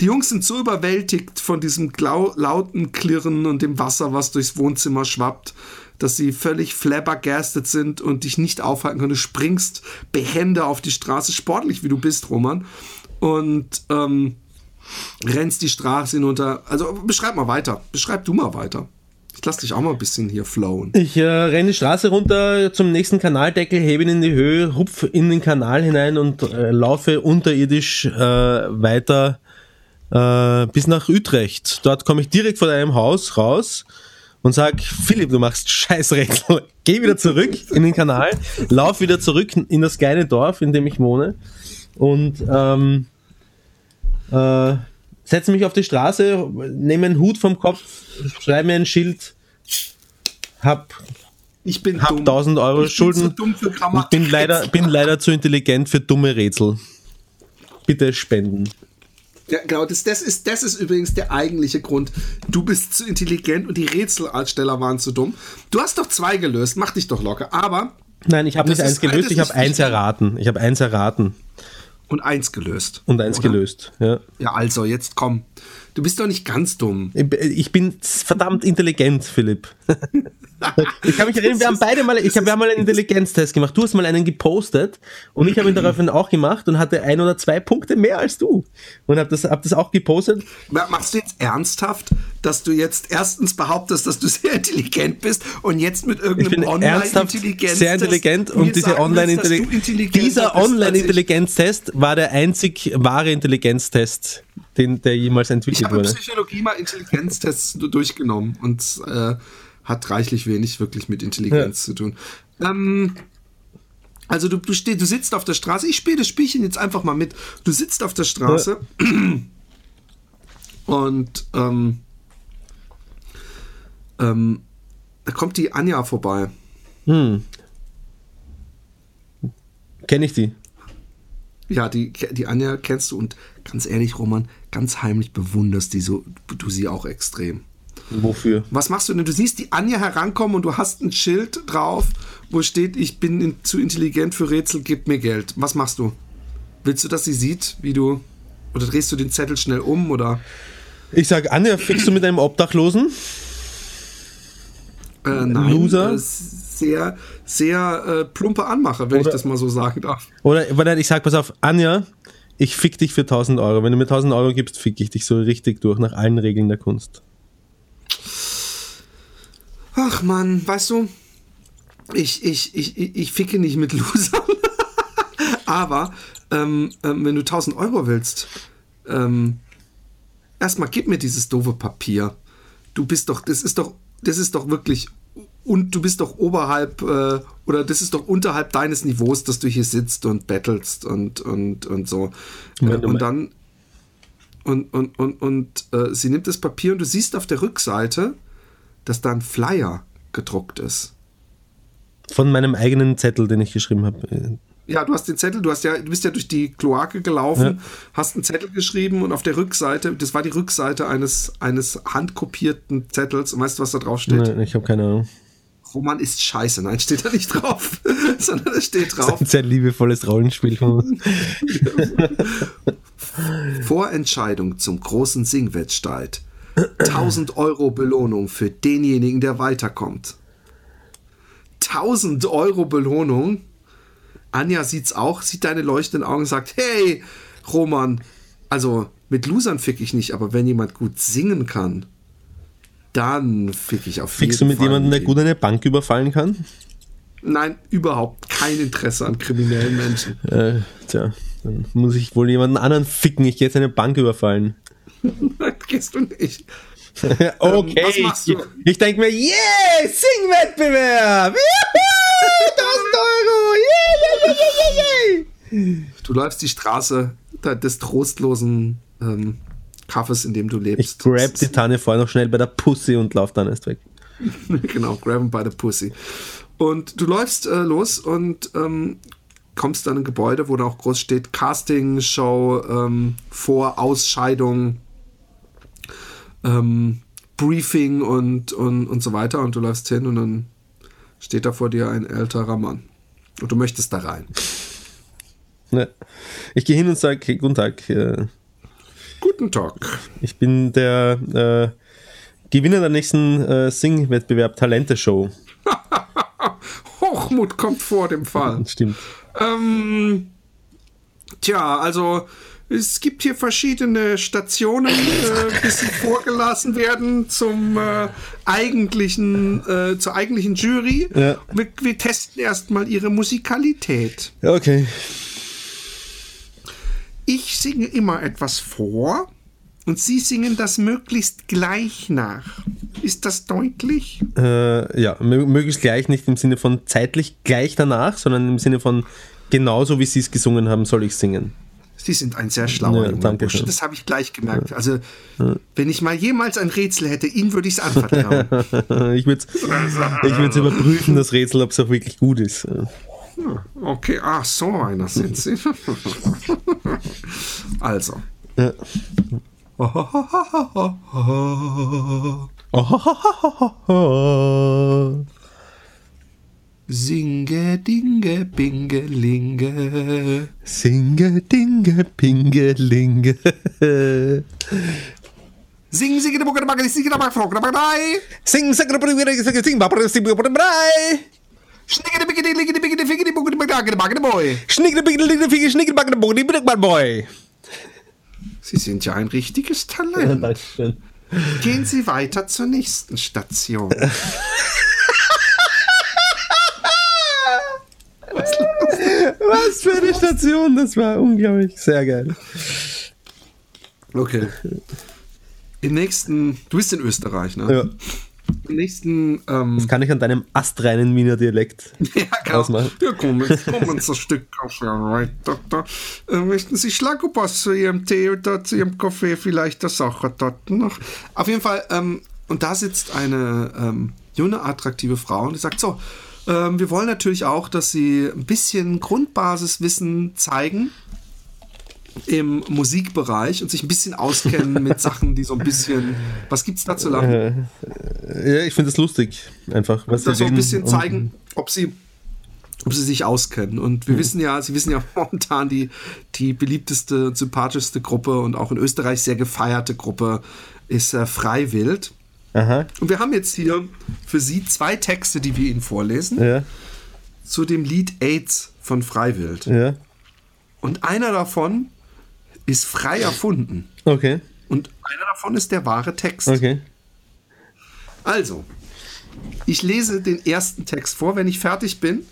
Die Jungs sind so überwältigt von diesem lauten Klirren und dem Wasser, was durchs Wohnzimmer schwappt, dass sie völlig flabbergasted sind und dich nicht aufhalten können. Du springst behende auf die Straße, sportlich wie du bist, Roman, und ähm, rennst die Straße hinunter. Also beschreib mal weiter. Beschreib du mal weiter. Ich lass dich auch mal ein bisschen hier flowen. Ich äh, renne die Straße runter zum nächsten Kanaldeckel, hebe ihn in die Höhe, hupf in den Kanal hinein und äh, laufe unterirdisch äh, weiter äh, bis nach Utrecht. Dort komme ich direkt vor deinem Haus raus und sag, Philipp, du machst Scheißrätsel. Geh wieder zurück in den Kanal, lauf wieder zurück in das kleine Dorf, in dem ich wohne und ähm, äh, setze mich auf die Straße, nehme einen Hut vom Kopf, schreibe mir ein Schild, hab Ich bin hab dumm. 1000 Euro ich bin Schulden. Grammatik. bin leider, bin leider zu intelligent für dumme Rätsel. Bitte spenden. Ja, genau, das, das, ist, das ist übrigens der eigentliche Grund. Du bist zu intelligent und die Rätselsteller waren zu dumm. Du hast doch zwei gelöst, mach dich doch locker. Aber Nein, ich habe nicht eins gelöst, ich habe eins erraten. Ich habe eins erraten und eins gelöst. und eins Oder? gelöst. Ja. Ja, also, jetzt komm. Du bist doch nicht ganz dumm. Ich bin verdammt intelligent, Philipp. Ich kann mich erinnern, wir haben beide mal, ich hab, wir haben mal einen Intelligenztest gemacht. Du hast mal einen gepostet und ich habe ihn daraufhin auch gemacht und hatte ein oder zwei Punkte mehr als du. Und habe das, hab das auch gepostet. Machst du jetzt ernsthaft, dass du jetzt erstens behauptest, dass du sehr intelligent bist und jetzt mit irgendeinem bin ernsthaft Online-Intelligenz sehr intelligent und diese Online-Intelligenz. Dieser Online-Intelligenztest war der einzig wahre Intelligenztest, den, der jemals Ich entwickelt habe in wurde. Psychologie mal Intelligenztests du- durchgenommen und äh, hat reichlich wenig wirklich mit Intelligenz zu tun. Ähm, also du, du, steh, du sitzt auf der Straße, ich spiele das Spielchen jetzt einfach mal mit. Du sitzt auf der Straße und ähm, ähm, da kommt die Anja vorbei. Kenne ich die? Ja, die, die Anja kennst du und ganz ehrlich, Roman, ganz heimlich bewunderst die so, du sie auch extrem. Wofür? Was machst du denn? Du siehst die Anja herankommen und du hast ein Schild drauf, wo steht, ich bin in, zu intelligent für Rätsel, gib mir Geld. Was machst du? Willst du, dass sie sieht, wie du. Oder drehst du den Zettel schnell um? Oder. Ich sag, Anja, fickst du mit einem Obdachlosen? Äh, nein. Loser? Äh, sehr, sehr äh, plumpe Anmache, wenn ich Oder- das mal so sagen darf. Oder, weil ich sag, pass auf, Anja, ich fick dich für 1000 Euro. Wenn du mir 1000 Euro gibst, fick ich dich so richtig durch, nach allen Regeln der Kunst. Ach man, weißt du, ich, ich, ich, ich, ficke nicht mit Losern. Aber ähm, ähm, wenn du 1000 Euro willst, ähm, erstmal gib mir dieses doofe Papier. Du bist doch, das ist doch, das ist doch wirklich, und du bist doch oberhalb, äh, oder das ist doch unterhalb deines Niveaus, dass du hier sitzt und bettelst und, und, und so. Äh, und dann, und, und, und, und äh, sie nimmt das Papier und du siehst auf der Rückseite, dass da ein Flyer gedruckt ist. Von meinem eigenen Zettel, den ich geschrieben habe. Ja, du hast den Zettel, du hast ja, du bist ja durch die Kloake gelaufen, Ja. hast einen Zettel geschrieben und auf der Rückseite, das war die Rückseite eines, eines handkopierten Zettels. Und weißt du, was da drauf steht? Nein, ich habe keine Ahnung. Roman ist scheiße. Nein, steht da nicht drauf, sondern es steht drauf. Ein sehr liebevolles Rollenspiel von uns. Vorentscheidung zum großen Singwettstreit. 1000 Euro Belohnung für denjenigen, der weiterkommt. 1000 Euro Belohnung. Anja sieht's auch, sieht deine leuchtenden Augen und sagt: Hey, Roman, also mit Losern fick ich nicht, aber wenn jemand gut singen kann, dann fick ich auf Fickst du mit jemandem, der gut eine Bank überfallen kann? Nein, überhaupt kein Interesse an kriminellen Menschen. Äh, tja, dann muss ich wohl jemanden anderen ficken. Ich gehe jetzt eine Bank überfallen. Nein, gehst du nicht. okay, Ähm, was machst ich, du? ich denke mir, yeah, Singwettbewerb! Juhu, 1000 Euro! Yeah, yeah, yeah, yeah, yeah, yeah. Du läufst die Straße des trostlosen ähm, Kaffes, in dem du lebst. Ich grab die Tanne vorher noch schnell bei der Pussy und lauf dann erst weg. genau, grab him by the pussy. Und du läufst äh, los und ähm, kommst an ein Gebäude, wo da auch groß steht Casting, Show, ähm, Vor, Ausscheidung, ähm, Briefing und, und, und so weiter. Und du läufst hin und dann steht da vor dir ein älterer Mann. Und du möchtest da rein. Ne. Ich gehe hin und sage, hey, guten Tag, äh, Guten Tag. ich bin der äh, Gewinner der nächsten äh, Sing-Wettbewerb Talente-Show. Hochmut kommt vor dem Fall. Stimmt. Ähm, tja, also es gibt hier verschiedene Stationen, äh, bis sie vorgelassen werden zum äh, eigentlichen, äh, zur eigentlichen Jury. Ja. Wir, wir testen erstmal ihre Musikalität. Okay. Ich singe immer etwas vor und Sie singen das möglichst gleich nach. Ist das deutlich? Äh, ja, mö- möglichst gleich, nicht im Sinne von zeitlich gleich danach, sondern im Sinne von genauso wie sie es gesungen haben, soll ich singen. Sie sind ein sehr schlauer Ja, danke Bursche. Das habe ich gleich gemerkt. Also, wenn ich mal jemals ein Rätsel hätte, Ihnen würde ich es anvertrauen. ich würde würd's überprüfen, das Rätsel, ob es auch wirklich gut ist. Okay, ach, so einer sind Sie. also. Ja. Oh, Singe, dinge, binge, linge. Singe, dinge, pinge, linge. Sing, sing, sing, sing, sing, sing, sing, Sing, sing, sing, sing, sing, sing, sing, Boy. Sie sind ja ein richtiges Talent. Dankeschön. Gehen Sie weiter zur nächsten Station. Was für eine Station, das war unglaublich. Sehr geil. Okay. Im nächsten, du bist in Österreich, ne? Ja. Nächsten, ähm, Kann ich an deinem astreinen Wiener Dialekt ja, genau. ausmachen? Ja, kommen, kommen so ein Stück Kaffee rein, Doktor. Möchten Sie Schlagobers zu Ihrem Tee oder zu Ihrem Kaffee vielleicht der Sache dort noch? Auf jeden Fall, ähm, und da sitzt eine ähm, junge, attraktive Frau und die sagt so, ähm, wir wollen natürlich auch, dass Sie ein bisschen Grundbasiswissen zeigen im Musikbereich und sich ein bisschen auskennen mit Sachen, die so ein bisschen. Was gibt's da zu lachen? Ja, ich finde das lustig. Einfach. Was da sie so ein bisschen zeigen, ob sie, ob sie sich auskennen. Und wir wissen ja, sie wissen ja momentan die, die beliebteste sympathischste Gruppe und auch in Österreich sehr gefeierte Gruppe ist äh, Freiwild. Aha. Und wir haben jetzt hier für Sie zwei Texte, die wir Ihnen vorlesen, Ja, zu dem Lied AIDS von Freiwild. ja. Und einer davon ist frei erfunden. Okay. Und einer davon ist der wahre Text. Okay. Also, ich lese den ersten Text vor. Wenn ich fertig bin,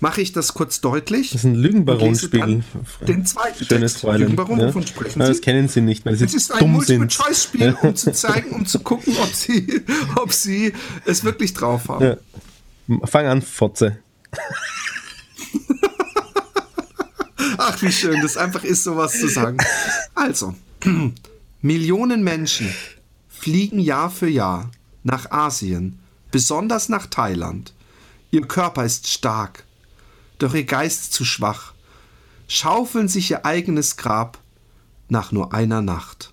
mache ich das kurz deutlich. Das ist ein Lügenbaron-Spiel. Den zweiten Schönes Text. Fräulein. Lügenbaron, ja. wovon sprechen Ja, Sie? das kennen sie nicht, weil sie Es ist ein dumm sind. Multiple-Choice-Spiel, um zu zeigen, um zu gucken, ob sie, ob sie es wirklich drauf haben. Ja. Fang an, Fotze. Ach, wie schön, das einfach ist, sowas zu sagen. Also, Millionen Menschen fliegen Jahr für Jahr nach Asien, besonders nach Thailand. Ihr Körper ist stark, doch ihr Geist zu schwach, schaufeln sich ihr eigenes Grab nach nur einer Nacht.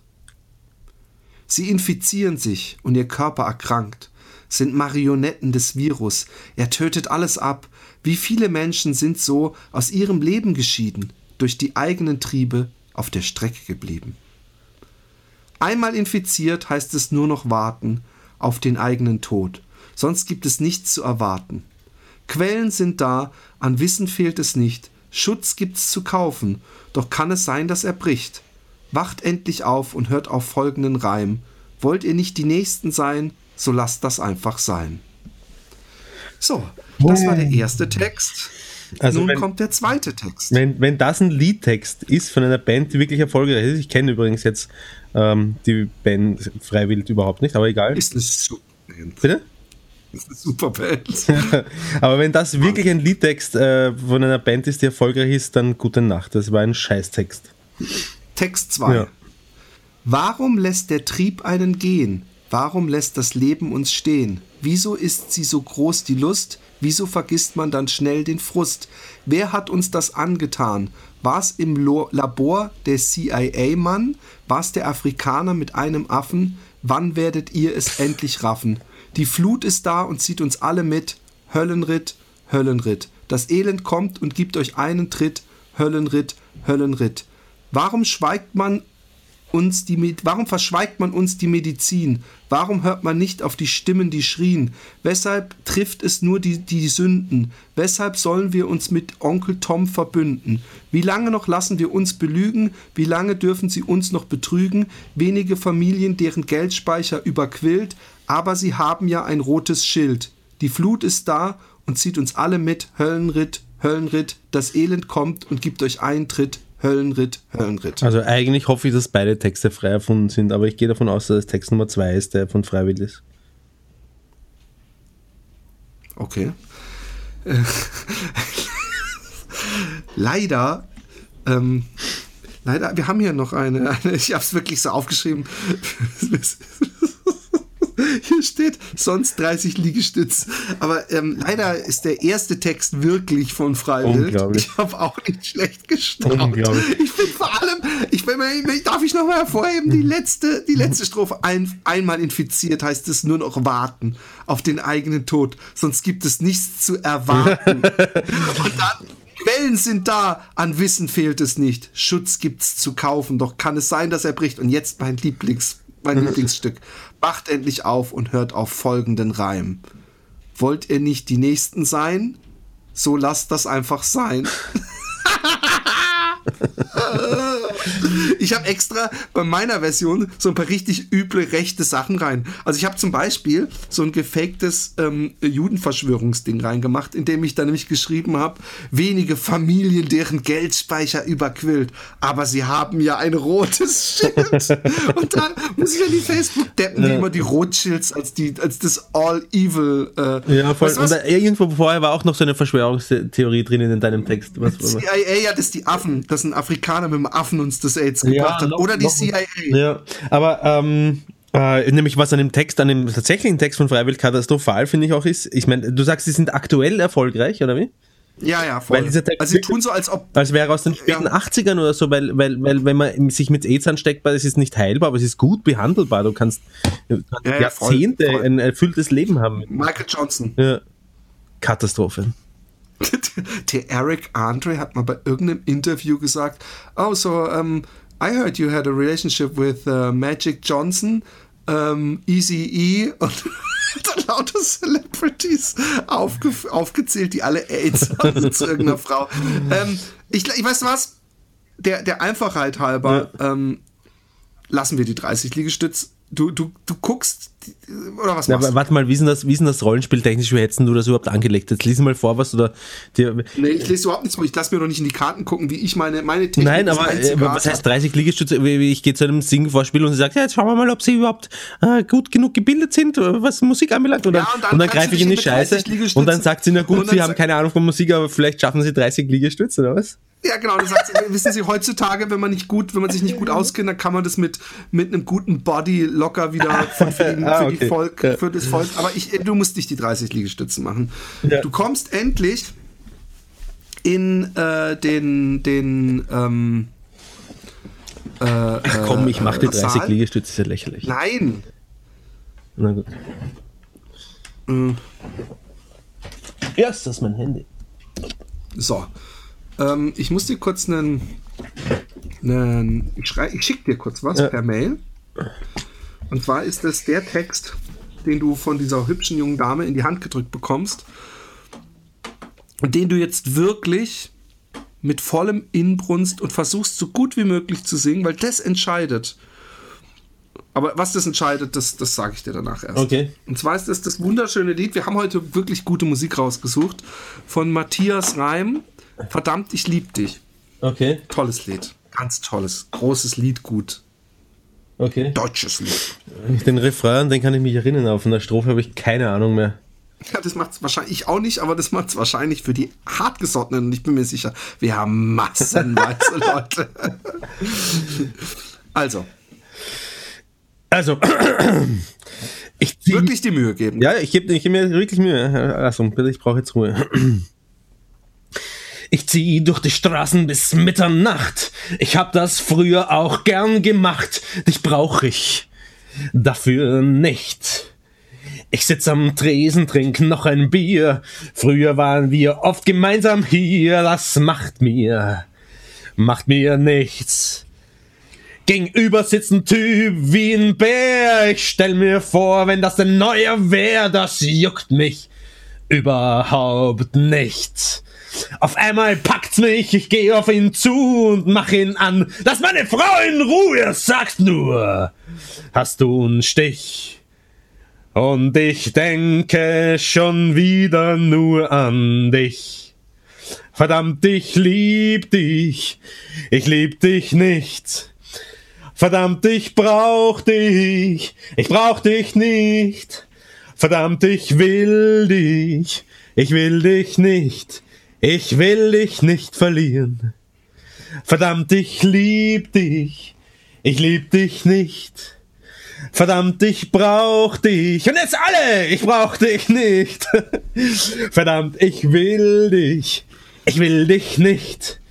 Sie infizieren sich und ihr Körper erkrankt, sind Marionetten des Virus. Er tötet alles ab. Wie viele Menschen sind so aus ihrem Leben geschieden, durch die eigenen Triebe auf der Strecke geblieben? Einmal infiziert heißt es nur noch warten auf den eigenen Tod, sonst gibt es nichts zu erwarten. Quellen sind da, an Wissen fehlt es nicht, Schutz gibt's zu kaufen, doch kann es sein, dass er bricht. Wacht endlich auf und hört auf folgenden Reim. Wollt ihr nicht die Nächsten sein, so lasst das einfach sein. So, das war der erste Text. Also Nun wenn- kommt der zweite Text. Wenn, wenn das ein Liedtext ist von einer Band, die wirklich erfolgreich ist, ich kenne übrigens jetzt ähm, die Band Freiwild überhaupt nicht, aber egal. Ist eine super Band. Bitte? Ist eine super Band. aber wenn das wirklich ein Liedtext äh, von einer Band ist, die erfolgreich ist, dann gute Nacht. Das war ein Scheißtext. Text 2. Ja. Warum lässt der Trieb einen gehen? Warum lässt das Leben uns stehen? Wieso ist sie so groß die Lust? Wieso vergisst man dann schnell den Frust? Wer hat uns das angetan? War's im Lo Labor der CIA-Mann? War's der Afrikaner mit einem Affen? Wann werdet ihr es endlich raffen? Die Flut ist da und zieht uns alle mit. Höllenritt, Höllenritt. Das Elend kommt und gibt euch einen Tritt. Höllenritt, Höllenritt. Warum schweigt man uns die Med warum verschweigt man uns die Medizin? Warum hört man nicht auf die Stimmen, die schrien? Weshalb trifft es nur die, die Sünden? Weshalb sollen wir uns mit Onkel Tom verbünden? Wie lange noch lassen wir uns belügen? Wie lange dürfen sie uns noch betrügen? Wenige Familien, deren Geldspeicher überquillt, aber sie haben ja ein rotes Schild. Die Flut ist da und zieht uns alle mit. Höllenritt, Höllenritt, das Elend kommt und gibt euch Eintritt. Höllenritt, Höllenritt. Also eigentlich hoffe ich, dass beide Texte frei erfunden sind, aber ich gehe davon aus, dass Text Nummer 2 ist, der von Freiwild ist. Okay. Äh, leider, ähm, leider, wir haben hier noch eine, eine ich habe es wirklich so aufgeschrieben. Hier steht sonst 30 Liegestütz. Aber ähm, leider ist der erste Text wirklich von Freiwild. Ich habe auch nicht schlecht gestaunt. Ich bin vor allem, ich bin, darf ich noch mal hervorheben, die letzte, die letzte Strophe. Ein, einmal infiziert heißt es nur noch warten auf den eigenen Tod. Sonst gibt es nichts zu erwarten. Und dann, Quellen sind da, an Wissen fehlt es nicht. Schutz gibt's zu kaufen, doch kann es sein, dass er bricht. Und jetzt mein Lieblings, mein Lieblingsstück. Wacht endlich auf und hört auf folgenden Reim. Wollt ihr nicht die Nächsten sein? So lasst das einfach sein. ich habe extra bei meiner Version so ein paar richtig üble rechte Sachen rein. Also ich habe zum Beispiel so ein gefaktes ähm, Judenverschwörungsding reingemacht, in dem ich dann nämlich geschrieben habe, wenige Familien, deren Geldspeicher überquillt, aber sie haben ja ein rotes Schild. und dann muss ich an die Facebook-Deppen, die immer die Rothschilds als, die, als das All-Evil... Äh, ja, voll. Und da, irgendwo vorher war auch noch so eine Verschwörungstheorie drinnen in deinem Text. Was, was? CIA, ja, das die Affen, das sind Afrikaner mit dem Affen uns das AIDS gebracht ja, hat. Oder die CIA. Ja, aber ähm, äh, nämlich was an dem Text, an dem tatsächlichen Text von Freiwild katastrophal, finde ich auch ist, ich meine, du sagst, sie sind aktuell erfolgreich, oder wie? Ja, ja, voll. Weil dieser Text also sie tun so, als ob... Als wäre aus den späten ja. 80ern oder so, weil, weil, weil wenn man sich mit AIDS ansteckt, es ist nicht heilbar, aber es ist gut behandelbar. Du kannst, du kannst ja, Jahrzehnte voll, voll. ein erfülltes Leben haben. Michael Johnson. Ja. Katastrophe. Der Eric Andre hat mal bei irgendeinem Interview gesagt, oh, so, um, I heard you had a relationship with uh, Magic Johnson, um, Easy E und dann lauter Celebrities aufge aufgezählt, die alle AIDS haben zu irgendeiner Frau. Ähm, ich, ich weiß was, der, der Einfachheit halber ja. ähm, lassen wir die 30 Liegestütz du, du, du guckst oder was machst ja, Warte mal, wie ist denn das, wie ist das Rollenspieltechnisch? Wie hättest du das überhaupt angelegt? Jetzt lies mal vor, was du da. Dir nee, ich lese überhaupt nichts vor. Ich lasse mir doch nicht in die Karten gucken, wie ich meine, meine Technik Nein, aber äh, was heißt 30 Liegestütze? Ich gehe zu einem Sing-Vorspiel und sie sagt, ja, jetzt schauen wir mal, ob sie überhaupt äh, gut genug gebildet sind, was Musik anbelangt. Und dann, ja, dann, dann greife ich in die Scheiße und dann sagt sie, na gut, sie haben keine Ahnung von Musik, aber vielleicht schaffen sie 30 Liegestütze, oder was? Ja, genau. Das heißt, wissen Sie, heutzutage, wenn man nicht gut, wenn man sich nicht gut auskennt, dann kann man das mit, mit einem guten Body locker wieder für, für, die, ah, für, okay. die Volk, ja. für das Volk. Aber ich, du musst nicht die 30 Liegestützen machen. Ja. Du kommst endlich in äh, den, den ähm, äh, Ach komm, ich mach die 30 Saal. Liegestütze, ist ja lächerlich. Nein! Na gut. Mhm. Ja, ist das mein Handy. So. Ähm, ich muss dir kurz einen. einen ich, ich schicke dir kurz was ja. per Mail. Und zwar ist das der Text, den du von dieser hübschen jungen Dame in die Hand gedrückt bekommst. Und den du jetzt wirklich mit vollem Inbrunst und versuchst so gut wie möglich zu singen, weil das entscheidet. Aber was das entscheidet, das, das sage ich dir danach erst. Okay. Und zwar ist das das wunderschöne Lied. Wir haben heute wirklich gute Musik rausgesucht von Matthias Reim Verdammt, ich lieb dich. Okay. Tolles Lied. Ganz tolles. Großes Lied, gut. Okay. Deutsches Lied. Den Refrain, den kann ich mich erinnern. Auf einer Strophe habe ich keine Ahnung mehr. Ja, das macht es wahrscheinlich ich auch nicht, aber das macht es wahrscheinlich für die hartgesottenen. Und ich bin mir sicher, wir haben massenweise Leute. also. Also. Ich wirklich die Mühe geben. Ja, ich gebe ich geb mir wirklich Mühe. Achso, bitte, ich brauche jetzt Ruhe. Ich zieh durch die Straßen bis Mitternacht. Ich hab das früher auch gern gemacht. Dich brauch ich dafür nicht. Ich sitz am Tresen, trink noch ein Bier. Früher waren wir oft gemeinsam hier. Das macht mir, macht mir nichts. Gegenüber sitzt ein Typ wie ein Bär. Ich stell mir vor, wenn das ein neuer wär, das juckt mich überhaupt nicht. Auf einmal packt's mich, ich gehe auf ihn zu und mach ihn an. Lass meine Frau in Ruhe, sagst nur, hast du einen Stich? Und ich denke schon wieder nur an dich. Verdammt, ich lieb dich, ich lieb dich nicht. Verdammt, ich brauch dich, ich brauch dich nicht. Verdammt, ich will dich, ich will dich nicht. Ich will dich nicht verlieren. Verdammt, ich lieb dich. Ich lieb dich nicht. Verdammt, ich brauch dich. Und jetzt alle, ich brauch dich nicht. Verdammt, ich will dich. Ich will dich nicht.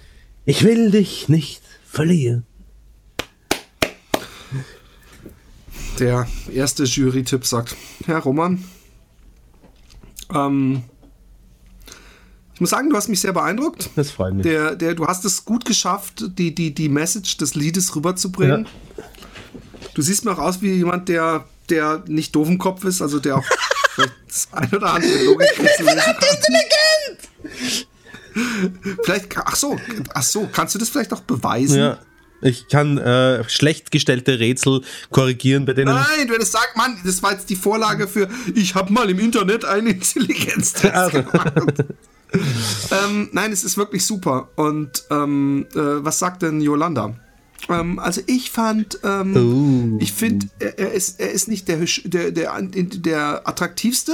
Ich will dich nicht verlieren. Der erste Jury-Tipp sagt, Herr Roman, ähm, ich muss sagen, du hast mich sehr beeindruckt. Das freut mich. Der, der, du hast es gut geschafft, die, die, die Message des Liedes rüberzubringen. Ja. Du siehst mir auch aus wie jemand, der, der nicht doof im Kopf ist, also der auch das ein oder andere Logikrätsel lösen kann. Vielleicht, ach so, ach so, kannst du das vielleicht auch beweisen? Ja. Ich kann äh, schlecht gestellte Rätsel korrigieren, bei denen. Nein, wenn es sagt, Mann, das war jetzt die Vorlage für, ich habe mal im Internet einen Intelligenztest Also. gemacht. ähm, nein, es ist wirklich super. Und ähm, äh, was sagt denn Yolanda? Ähm, also ich fand, ähm, Oh. ich finde, er, er, ist, er ist nicht der, der, der, der attraktivste,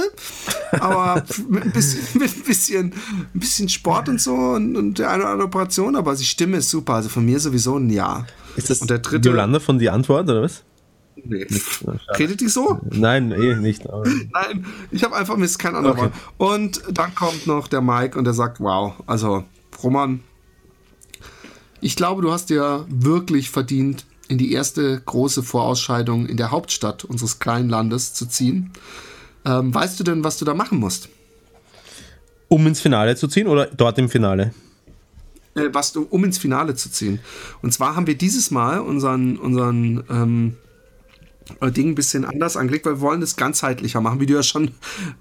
aber mit ein bisschen, mit ein bisschen, ein bisschen Sport und so und, und der eine oder andere Operation, aber die Stimme ist super. Also von mir sowieso ein Ja. Ist das und der dritte, Yolanda von die Antwort, oder was? Nee. Redet die so? Nein, eh nicht. Nein, ich habe einfach Mist, kein anderer. Okay. Und dann kommt noch der Mike und der sagt, wow, also Roman, ich glaube, du hast dir wirklich verdient, in die erste große Vorausscheidung in der Hauptstadt unseres kleinen Landes zu ziehen. Ähm, weißt du denn, was du da machen musst? um ins Finale zu ziehen oder dort im Finale? Äh, was du, um ins Finale zu ziehen. Und zwar haben wir dieses Mal unseren, unseren ähm, äh, Ding ein bisschen anders angelegt, weil wir wollen das ganzheitlicher machen, wie du ja schon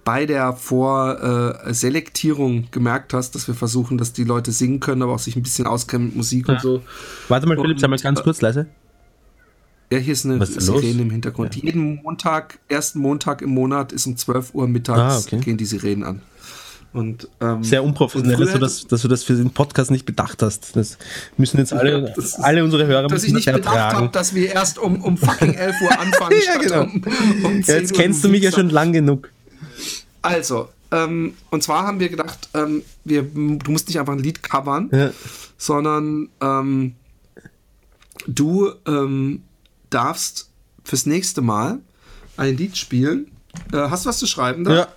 bei der Vorselektierung gemerkt hast, dass wir versuchen, dass die Leute singen können, aber auch sich ein bisschen auskennen mit Musik und so. Warte mal, Philipp, sei mal ganz äh, kurz leise. Ja, hier ist eine? Sirene im Hintergrund. Jeden Montag, ersten Montag im Monat ist um 12 Uhr mittags Ah, okay. gehen die Sirenen an. Und, ähm, Sehr unprofessionell, dass du, das, dass du das für den Podcast nicht bedacht hast. Das müssen jetzt alle, das alle unsere Hörer dass ich nicht bedacht habe, dass wir erst um, um fucking 11 Uhr anfangen. Ja, genau. um, um 10 Ja, jetzt Uhr kennst du mich ja schon lang genug. Also, ähm, und zwar haben wir gedacht, ähm, wir, du musst nicht einfach ein Lied covern, Ja. sondern ähm, du ähm, darfst fürs nächste Mal ein Lied spielen. Äh, hast du was zu schreiben da? Ja.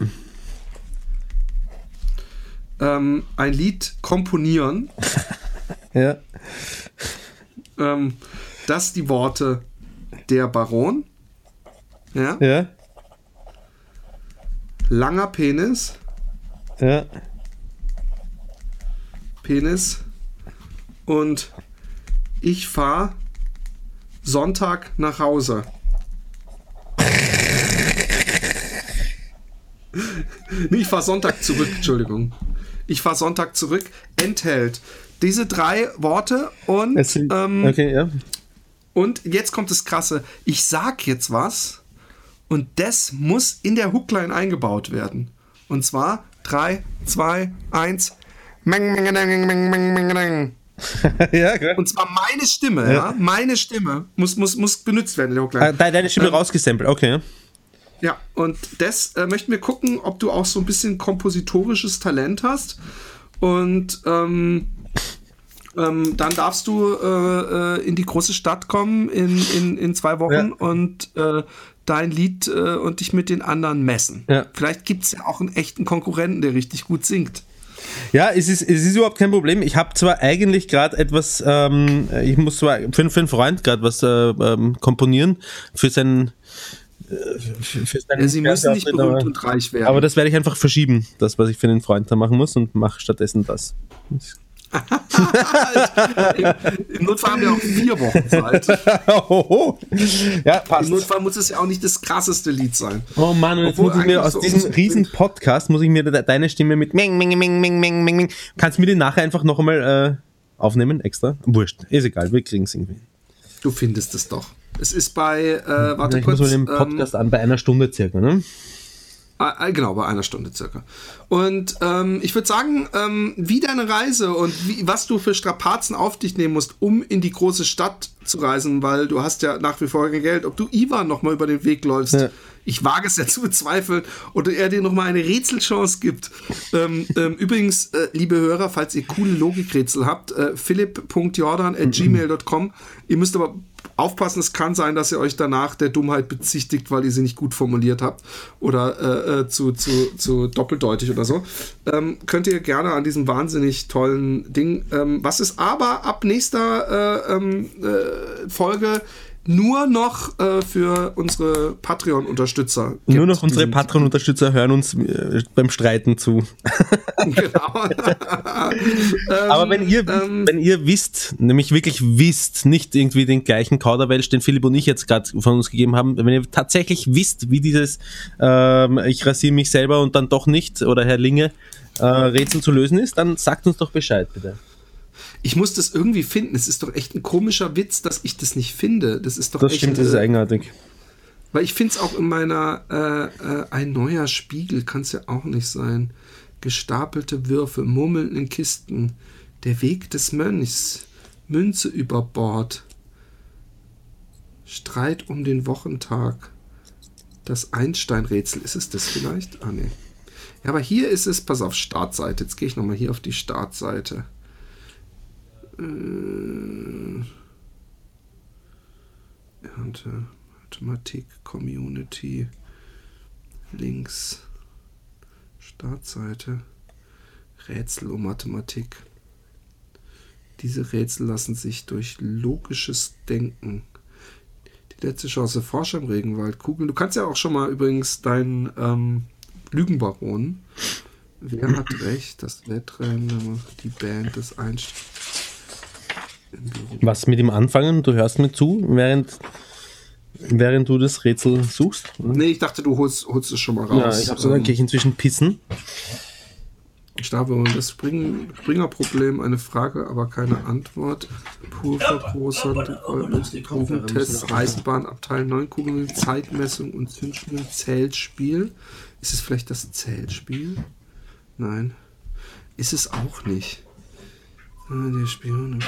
Ähm, ein Lied komponieren, ja. ähm, das die Worte der Baron, ja, Ja. langer Penis, Ja. Penis und ich fahre Sonntag nach Hause. nee, ich fahre Sonntag zurück, Entschuldigung. Ich fahre Sonntag zurück, enthält diese drei Worte und, sind, ähm, okay, ja. und jetzt kommt das Krasse. Ich sag jetzt was und das muss in der Hookline eingebaut werden. Und zwar 3, 2, 1. Meng, meng, meng, meng, meng, meng, meng. ja, klar. Und zwar meine Stimme, ja. Meine Stimme muss, muss, muss benutzt werden in der Ah, Hookline. Deine Stimme Ähm, rausgesampelt, okay. Ja. Und das äh, möchten wir gucken, ob du auch so ein bisschen kompositorisches Talent hast. Und ähm, ähm, dann darfst du äh, äh, in die große Stadt kommen in, in, in zwei Wochen Ja. und äh, dein Lied äh, und dich mit den anderen messen. Ja. Vielleicht gibt es ja auch einen echten Konkurrenten, der richtig gut singt. Ja, es ist, es ist überhaupt kein Problem. Ich habe zwar eigentlich gerade etwas, ähm, ich muss zwar für, für einen Freund gerade was äh, ähm, komponieren für seinen. Äh, Für, für seinen Ja, sie müssen nicht berühmt aber, und reich werden. aber das werde ich einfach verschieben, das, was ich für den Freund da machen muss und mache stattdessen das. Im, Im Notfall haben wir auch vier Wochen Zeit. Ja, Im passt. Notfall muss es ja auch nicht das krasseste Lied sein. Oh Mann, und jetzt Obwohl muss ich mir aus so- diesem riesen Podcast, muss ich mir de deine Stimme mit Meng, Meng, Meng, Meng, Meng, Meng, Meng. Kannst du mir die nachher einfach noch einmal äh, aufnehmen, extra? Wurscht, ist egal, wir kriegen es irgendwie. Du findest es doch. Es ist bei, äh, warte ich kurz. muss mal den ähm, Podcast an, bei einer Stunde circa, ne? Ah, Genau, bei einer Stunde circa. Und ähm, ich würde sagen, ähm, wie deine Reise und wie, was du für Strapazen auf dich nehmen musst, um in die große Stadt zu reisen, weil du hast ja nach wie vor kein Geld. Ob du Ivan noch mal über den Weg läufst, Ja. Ich wage es ja zu bezweifeln, oder er dir noch mal eine Rätselchance gibt. ähm, ähm, übrigens, äh, liebe Hörer, falls ihr coole Logikrätsel habt, äh, philipp.jordan.gmail.com. Ihr müsst aber aufpassen, es kann sein, dass ihr euch danach der Dummheit bezichtigt, weil ihr sie nicht gut formuliert habt oder äh, äh, zu, zu, zu doppeldeutig oder so. Ähm, könnt ihr gerne an diesem wahnsinnig tollen Ding. Ähm, was ist aber ab nächster äh, ähm, äh, Folge nur noch äh, für unsere Patreon-Unterstützer. Nur noch unsere Patron-Unterstützer hören uns äh, beim Streiten zu. Genau. Aber wenn ihr, ähm, wenn ihr wisst, nämlich wirklich wisst, nicht irgendwie den gleichen Kauderwelsch, den Philipp und ich jetzt gerade von uns gegeben haben, wenn ihr tatsächlich wisst, wie dieses ähm, ich rasiere mich selber und dann doch nicht oder Herr Linge äh, Rätsel zu lösen ist, dann sagt uns doch Bescheid bitte. Ich muss das irgendwie finden. Es ist doch echt ein komischer Witz, dass ich das nicht finde. Das ist doch Das echt. stimmt, das ist äh, eigenartig. Weil ich finde es auch in meiner äh, äh, ein neuer Spiegel kann es ja auch nicht sein. Gestapelte Würfe, Murmeln in Kisten, der Weg des Mönchs, Münze über Bord, Streit um den Wochentag, das Einstein-Rätsel. Ist es das vielleicht? Ah, nee. Ja, aber hier ist es, pass auf, Startseite. Jetzt gehe ich nochmal hier auf die Startseite. Äh, Ernte, Mathematik, Community, links, Startseite, Rätsel um Mathematik. Diese Rätsel lassen sich durch logisches Denken. Die letzte Chance, Forscher im Regenwald, Kugeln. Du kannst ja auch schon mal übrigens deinen ähm, Lügenbaron. Wer hat recht? Das Wettrennen, die Band, das Einst im Büro. Was mit ihm anfangen? Du hörst mir zu, während, während du das Rätsel suchst? Nee, ich dachte, du holst, holst es schon mal raus. Ja, ich habe so, dann gehe ich inzwischen pissen. Stave, das Spring, Springerproblem, eine Frage, aber keine Antwort. Pulvergroßer, Drogentest, Eisenbahn, Abteil 9 Kugeln, Zeitmessung und Zündschnur, Zählspiel. Ist es vielleicht das Zählspiel? Nein. Ist es auch nicht. Äh, Der Spion,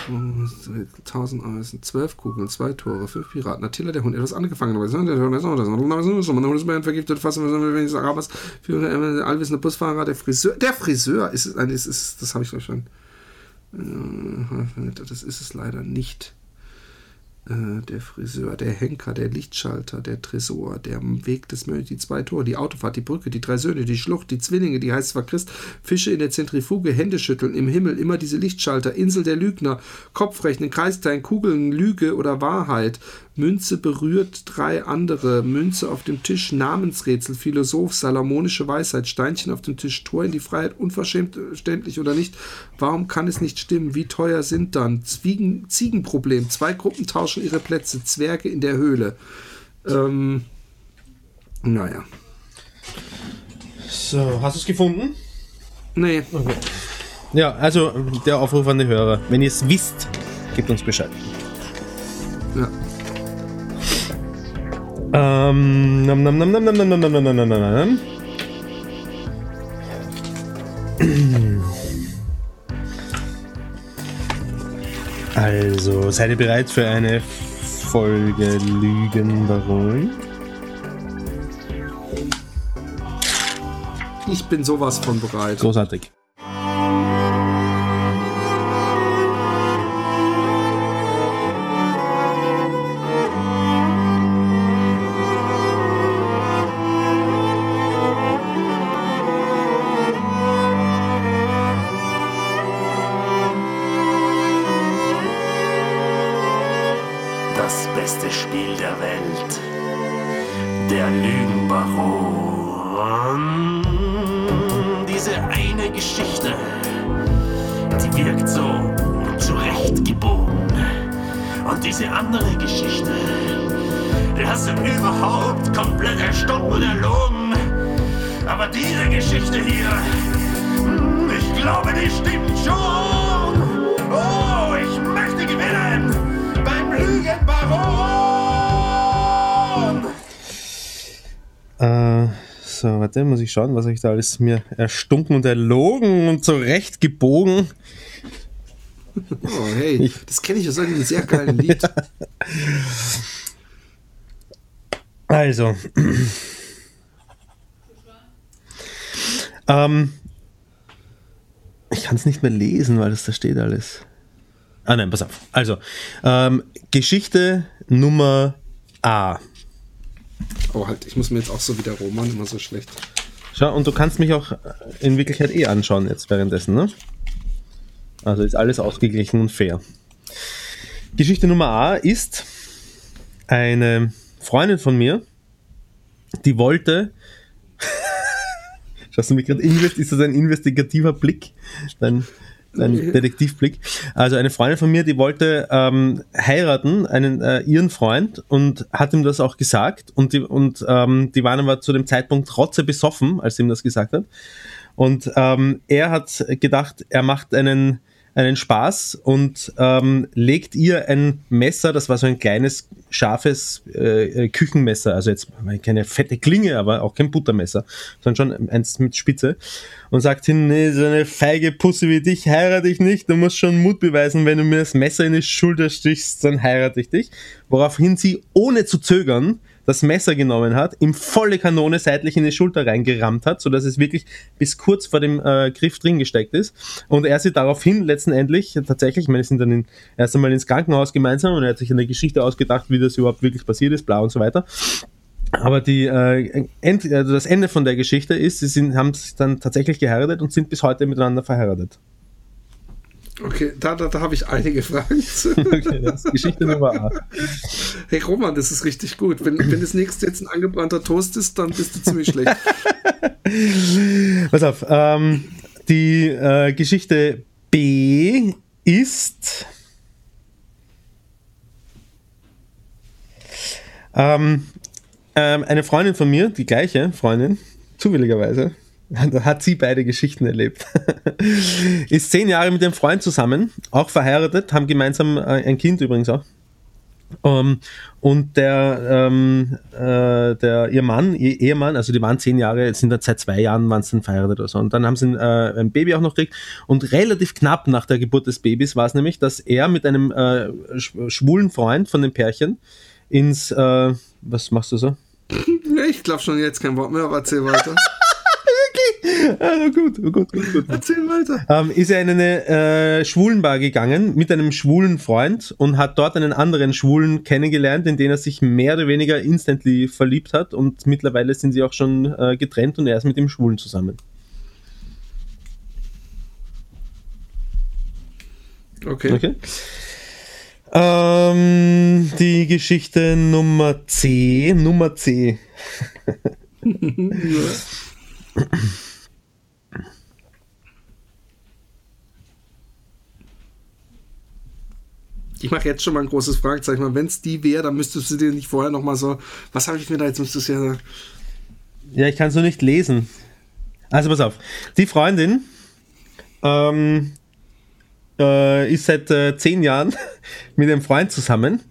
1000 Eisen, 12 Kugeln, 2 Tore, 5 Piraten, Attila der Hund, etwas angefangen, aber der vergiftet fast, wenn ich Arabers, für äh, allwissender Busfahrer, der Friseur, der Friseur ist das ist, das habe ich doch schon. Äh, Das ist es leider nicht. Äh, Der Friseur, der Henker, der Lichtschalter, der Tresor, der Weg des Mönchs, die zwei Tore, die Autofahrt, die Brücke, die drei Söhne, die Schlucht, die Zwillinge, die heißt zwar Christ, Fische in der Zentrifuge, Hände schütteln, im Himmel immer diese Lichtschalter, Insel der Lügner, Kopfrechnen, Kreisteilen, Kugeln, Lüge oder Wahrheit, Münze berührt drei andere, Münze auf dem Tisch, Namensrätsel, Philosoph, salomonische Weisheit, Steinchen auf dem Tisch, Tor in die Freiheit, unverschämt, ständlich oder nicht. Warum kann es nicht stimmen? Wie teuer sind dann? Zwiegen, Ziegenproblem, zwei Gruppen tauschen ihre Plätze, Zwerge in der Höhle. Ähm, naja. So, hast du es gefunden? Nee, Ja, also der Aufruf an die Hörer. Wenn ihr es wisst, gebt uns Bescheid. ja. Ähm, nam, nam, nam, nam, nam, nam, nam, nam, nam, nam, nam. Also, seid ihr bereit für eine Folge Lügenbaron? Ich bin sowas von bereit. Großartig. Ich schauen, was ich da alles mir erstunken und erlogen und zurechtgebogen. Oh, hey, das kenne ich aus einem sehr geilen Lied. Also. ähm, ich kann es nicht mehr lesen, weil das da steht alles. Ah nein, pass auf. Also, ähm, Geschichte Nummer A. Oh, halt, ich muss mir jetzt auch so wie der Roman immer so schlecht. Schau, und du kannst mich auch in Wirklichkeit eh anschauen jetzt währenddessen, ne? Also ist alles ausgeglichen und fair. Geschichte Nummer A ist eine Freundin von mir, die wollte. Schaust du mich gerade? Ist das ein investigativer Blick? Dein, dein Detektivblick. Also eine Freundin von mir, die wollte ähm, heiraten, einen äh, ihren Freund und hat ihm das auch gesagt und die und ähm, die waren aber zu dem Zeitpunkt rotze besoffen, als sie ihm das gesagt hat. Und ähm, er hat gedacht, er macht einen einen Spaß und ähm, legt ihr ein Messer, das war so ein kleines, scharfes äh, Küchenmesser, also jetzt keine fette Klinge, aber auch kein Buttermesser, sondern schon eins mit Spitze und sagt hin, nee, so eine feige Pusse wie dich heirate ich nicht, du musst schon Mut beweisen, wenn du mir das Messer in die Schulter stichst, dann heirate ich dich. Woraufhin sie, ohne zu zögern, das Messer genommen hat, ihm volle Kanone seitlich in die Schulter reingerammt hat, sodass es wirklich bis kurz vor dem äh, Griff drin gesteckt ist. Und er sie daraufhin letztendlich tatsächlich, ich meine, sie sind dann in, erst einmal ins Krankenhaus gemeinsam und er hat sich eine Geschichte ausgedacht, wie das überhaupt wirklich passiert ist, bla und so weiter. Aber die, äh, end, also das Ende von der Geschichte ist, sie sind, haben sich dann tatsächlich geheiratet und sind bis heute miteinander verheiratet. Okay, da, da, da habe ich einige Fragen zu. Okay, das ist Geschichte Nummer A. Hey Roman, das ist richtig gut. Wenn, wenn das nächste jetzt ein angebrannter Toast ist, dann bist du ziemlich schlecht. Pass auf, ähm, die äh, Geschichte B ist. Ähm, ähm, eine Freundin von mir, die gleiche Freundin, zufälligerweise, da hat sie beide Geschichten erlebt. ist zehn Jahre mit dem Freund zusammen, auch verheiratet, haben gemeinsam äh, ein Kind übrigens auch. Um, und der, ähm, äh, der, ihr Mann, ihr Ehemann, also die waren zehn Jahre, sind dann seit zwei Jahren waren sie dann verheiratet oder so. Und dann haben sie ein, äh, ein Baby auch noch gekriegt. Und relativ knapp nach der Geburt des Babys war es nämlich, dass er mit einem äh, schwulen Freund von dem Pärchen ins, äh, was machst du so? ich glaube schon jetzt kein Wort mehr, aber erzähl weiter. Also gut, gut, gut, gut. Erzähl weiter. Ähm, ist er in eine äh, Schwulenbar gegangen mit einem schwulen Freund und hat dort einen anderen Schwulen kennengelernt, in den er sich mehr oder weniger instantly verliebt hat und mittlerweile sind sie auch schon äh, getrennt und er ist mit dem Schwulen zusammen. Okay. Okay. Ähm, die Geschichte Nummer C. Nummer C. Ich mache jetzt schon mal ein großes Fragezeichen. Wenn es die wäre, dann müsstest du dir nicht vorher noch mal so, was habe ich mir da jetzt, müsstest du ja Ja, ich kann es nur nicht lesen. Also pass auf. Die Freundin ähm, äh, ist seit äh, zehn Jahren mit einem Freund zusammen.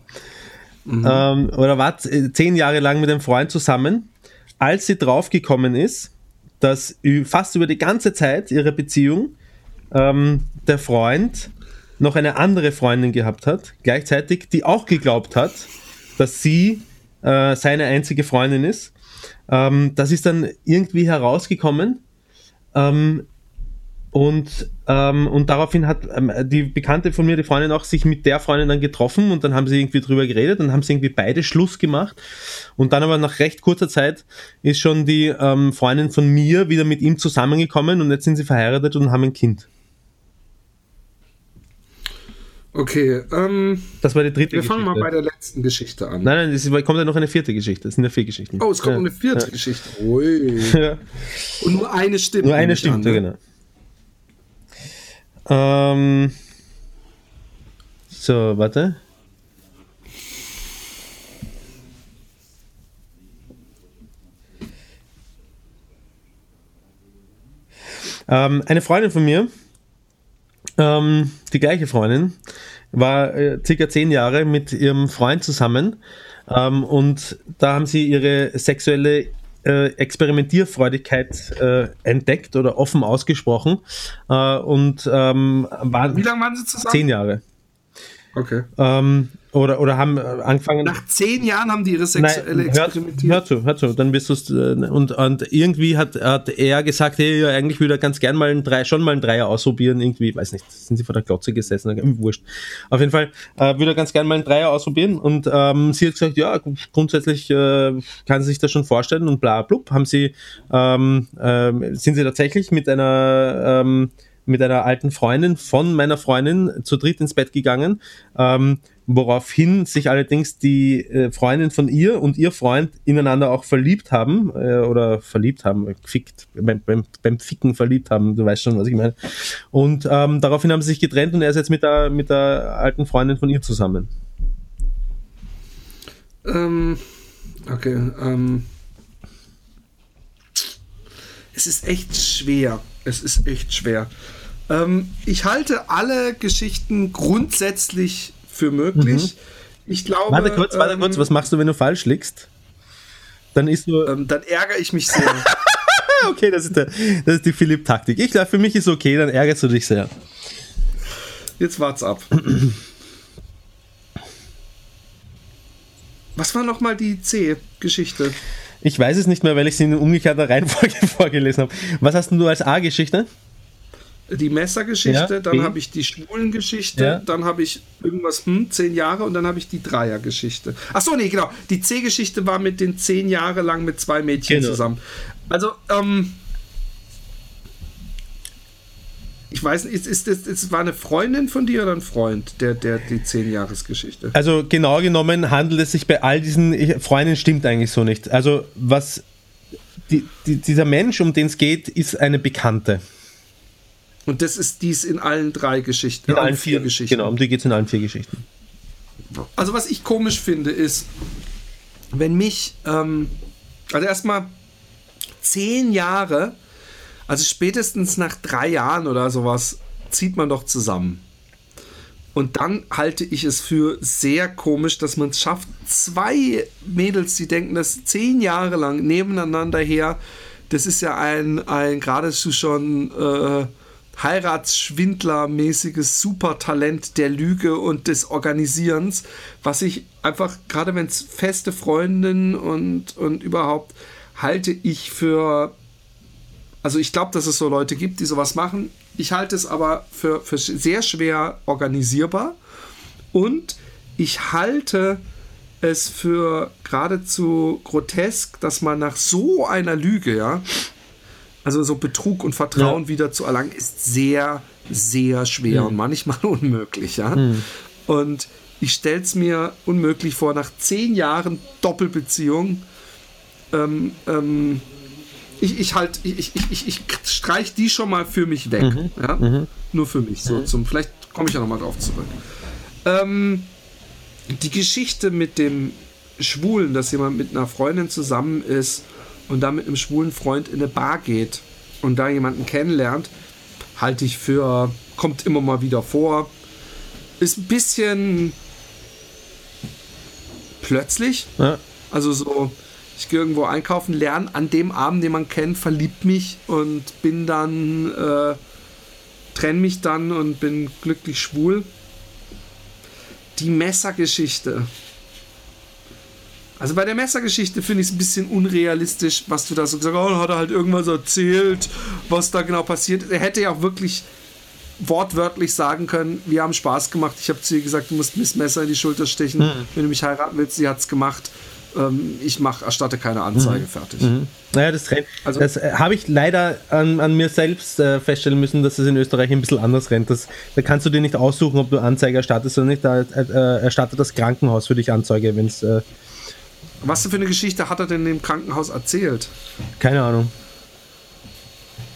Ähm, oder war äh, zehn Jahre lang mit einem Freund zusammen, als sie draufgekommen ist, dass fast über die ganze Zeit ihrer Beziehung ähm, der Freund noch eine andere Freundin gehabt hat, gleichzeitig, die auch geglaubt hat, dass sie äh, seine einzige Freundin ist. Ähm, das ist dann irgendwie herausgekommen. Ähm, und, ähm, und daraufhin hat ähm, die Bekannte von mir, die Freundin auch, sich mit der Freundin dann getroffen und dann haben sie irgendwie drüber geredet und haben sie irgendwie beide Schluss gemacht. Und dann aber nach recht kurzer Zeit ist schon die ähm, Freundin von mir wieder mit ihm zusammengekommen und jetzt sind sie verheiratet und haben ein Kind. Okay, ähm, Das war die dritte wir fangen mal Geschichte. bei der letzten Geschichte an. Nein, nein, es kommt ja noch eine vierte Geschichte. Es sind ja vier Geschichten. Oh, es kommt ja. eine vierte Geschichte. Ui. Ja. Und nur eine stimmt. Nur eine stimmt, an, ja, ne? genau. Ähm, so, warte. Ähm, eine Freundin von mir, ähm, die gleiche Freundin, war äh, circa zehn Jahre mit ihrem Freund zusammen ähm, und da haben sie ihre sexuelle äh, Experimentierfreudigkeit äh, entdeckt oder offen ausgesprochen äh, und ähm, waren Wie lange waren sie zusammen? zehn Jahre. Okay. Ähm, oder, oder haben äh, angefangen. Nach zehn Jahren haben die ihre sexuelle Nein, hör, Experimentier. hör zu, hör zu, dann wirst du es. Äh, und, und irgendwie hat, hat er gesagt, hey, ja, eigentlich würde er ganz gern mal ein Dreier, schon mal ein Dreier ausprobieren. Irgendwie, weiß nicht, sind sie vor der Glotze gesessen? Irgendwie Wurscht. Auf jeden Fall äh, würde er ganz gern mal ein Dreier ausprobieren. Und ähm, sie hat gesagt, ja, grundsätzlich äh, kann sie sich das schon vorstellen und bla blub. Haben sie, ähm, ähm, sind sie tatsächlich mit einer ähm, mit einer alten Freundin von meiner Freundin zu dritt ins Bett gegangen, ähm, woraufhin sich allerdings die äh, Freundin von ihr und ihr Freund ineinander auch verliebt haben äh, oder verliebt haben, gefickt, beim, beim, beim Ficken verliebt haben, du weißt schon, was ich meine. Und ähm, daraufhin haben sie sich getrennt und er ist jetzt mit der, mit der alten Freundin von ihr zusammen. Ähm, okay, ähm. Es ist echt schwer. Es ist echt schwer. Ähm, ich halte alle Geschichten grundsätzlich für möglich. Ich glaube. Warte kurz, warte ähm, kurz, was machst du, wenn du falsch liegst? Dann ist nur. ähm, dann ärgere ich mich sehr. Okay, das ist, der, das ist die Philipp-Taktik. Ich glaube, für mich ist okay, dann ärgerst du dich sehr. Jetzt wart's ab. Was war nochmal die C-Geschichte? Ich weiß es nicht mehr, weil ich sie in umgekehrter Reihenfolge vorgelesen habe. Was hast denn du als A-Geschichte? Die Messergeschichte, Ja, dann habe ich die Schwulengeschichte, Ja. dann habe ich irgendwas, hm, zehn Jahre und dann habe ich die Dreiergeschichte. Ach so, nee, genau. Die C-Geschichte war mit den zehn Jahre lang mit zwei Mädchen Genau. zusammen. Also, ähm. Ich weiß nicht, ist, ist, ist, war eine Freundin von dir oder ein Freund, der, der die zehn Jahresgeschichte? Also genau genommen handelt es sich bei all diesen ich- Freunden stimmt eigentlich so nicht. Also was die, die, dieser Mensch, um den es geht, ist eine Bekannte. Und das ist dies in allen drei Geschichten, In allen vier Geschichten. Genau, um die geht es in allen vier Geschichten. Also was ich komisch finde, ist, wenn mich, ähm, also erstmal zehn Jahre, also spätestens nach drei Jahren oder sowas, zieht man doch zusammen. Und dann halte ich es für sehr komisch, dass man es schafft, zwei Mädels, die denken, dass zehn Jahre lang nebeneinander her, das ist ja ein, ein geradezu schon äh, Heiratsschwindler-mäßiges Supertalent der Lüge und des Organisierens, was ich einfach, gerade wenn es feste Freundinnen und, und überhaupt, halte ich für also ich glaube, dass es so Leute gibt, die sowas machen. Ich halte es aber für, für sehr schwer organisierbar. Und ich halte es für geradezu grotesk, dass man nach so einer Lüge, ja, also so Betrug und Vertrauen Ja. wieder zu erlangen, ist sehr, sehr schwer und manchmal unmöglich, ja. Und ich stelle es mir unmöglich vor, nach zehn Jahren Doppelbeziehung, ähm, ähm, ich, ich halt, ich, ich, ich, ich streich die schon mal für mich weg. Ja? Nur für mich. So zum, vielleicht komme ich ja nochmal drauf zurück. Ähm, die Geschichte mit dem Schwulen, dass jemand mit einer Freundin zusammen ist und dann mit einem schwulen Freund in eine Bar geht und da jemanden kennenlernt, halte ich für, kommt immer mal wieder vor. Ist ein bisschen plötzlich. Ja. Also so, ich gehe irgendwo einkaufen, lerne an dem Abend, den man kennt, verliebt mich und bin dann, äh, trenne mich dann und bin glücklich schwul. Die Messergeschichte. Also bei der Messergeschichte finde ich es ein bisschen unrealistisch, was du da so gesagt hast. Oh, hat er halt irgendwas erzählt, was da genau passiert. ist. Er hätte ja auch wirklich wortwörtlich sagen können, wir haben Spaß gemacht. Ich habe zu ihr gesagt, du musst mir das Messer in die Schulter stechen. Wenn du mich heiraten willst, sie hat es gemacht. Ähm, ich mach, erstatte keine Anzeige, fertig. Naja, das, rennt- Also- das äh, habe ich leider an, an mir selbst äh, feststellen müssen, dass es in Österreich ein bisschen anders rennt. Das, da kannst du dir nicht aussuchen, ob du Anzeige erstattest oder nicht. Da äh, erstattet das Krankenhaus für dich Anzeige, wenn es. Äh, Was für eine Geschichte hat er denn im Krankenhaus erzählt? keine Ahnung.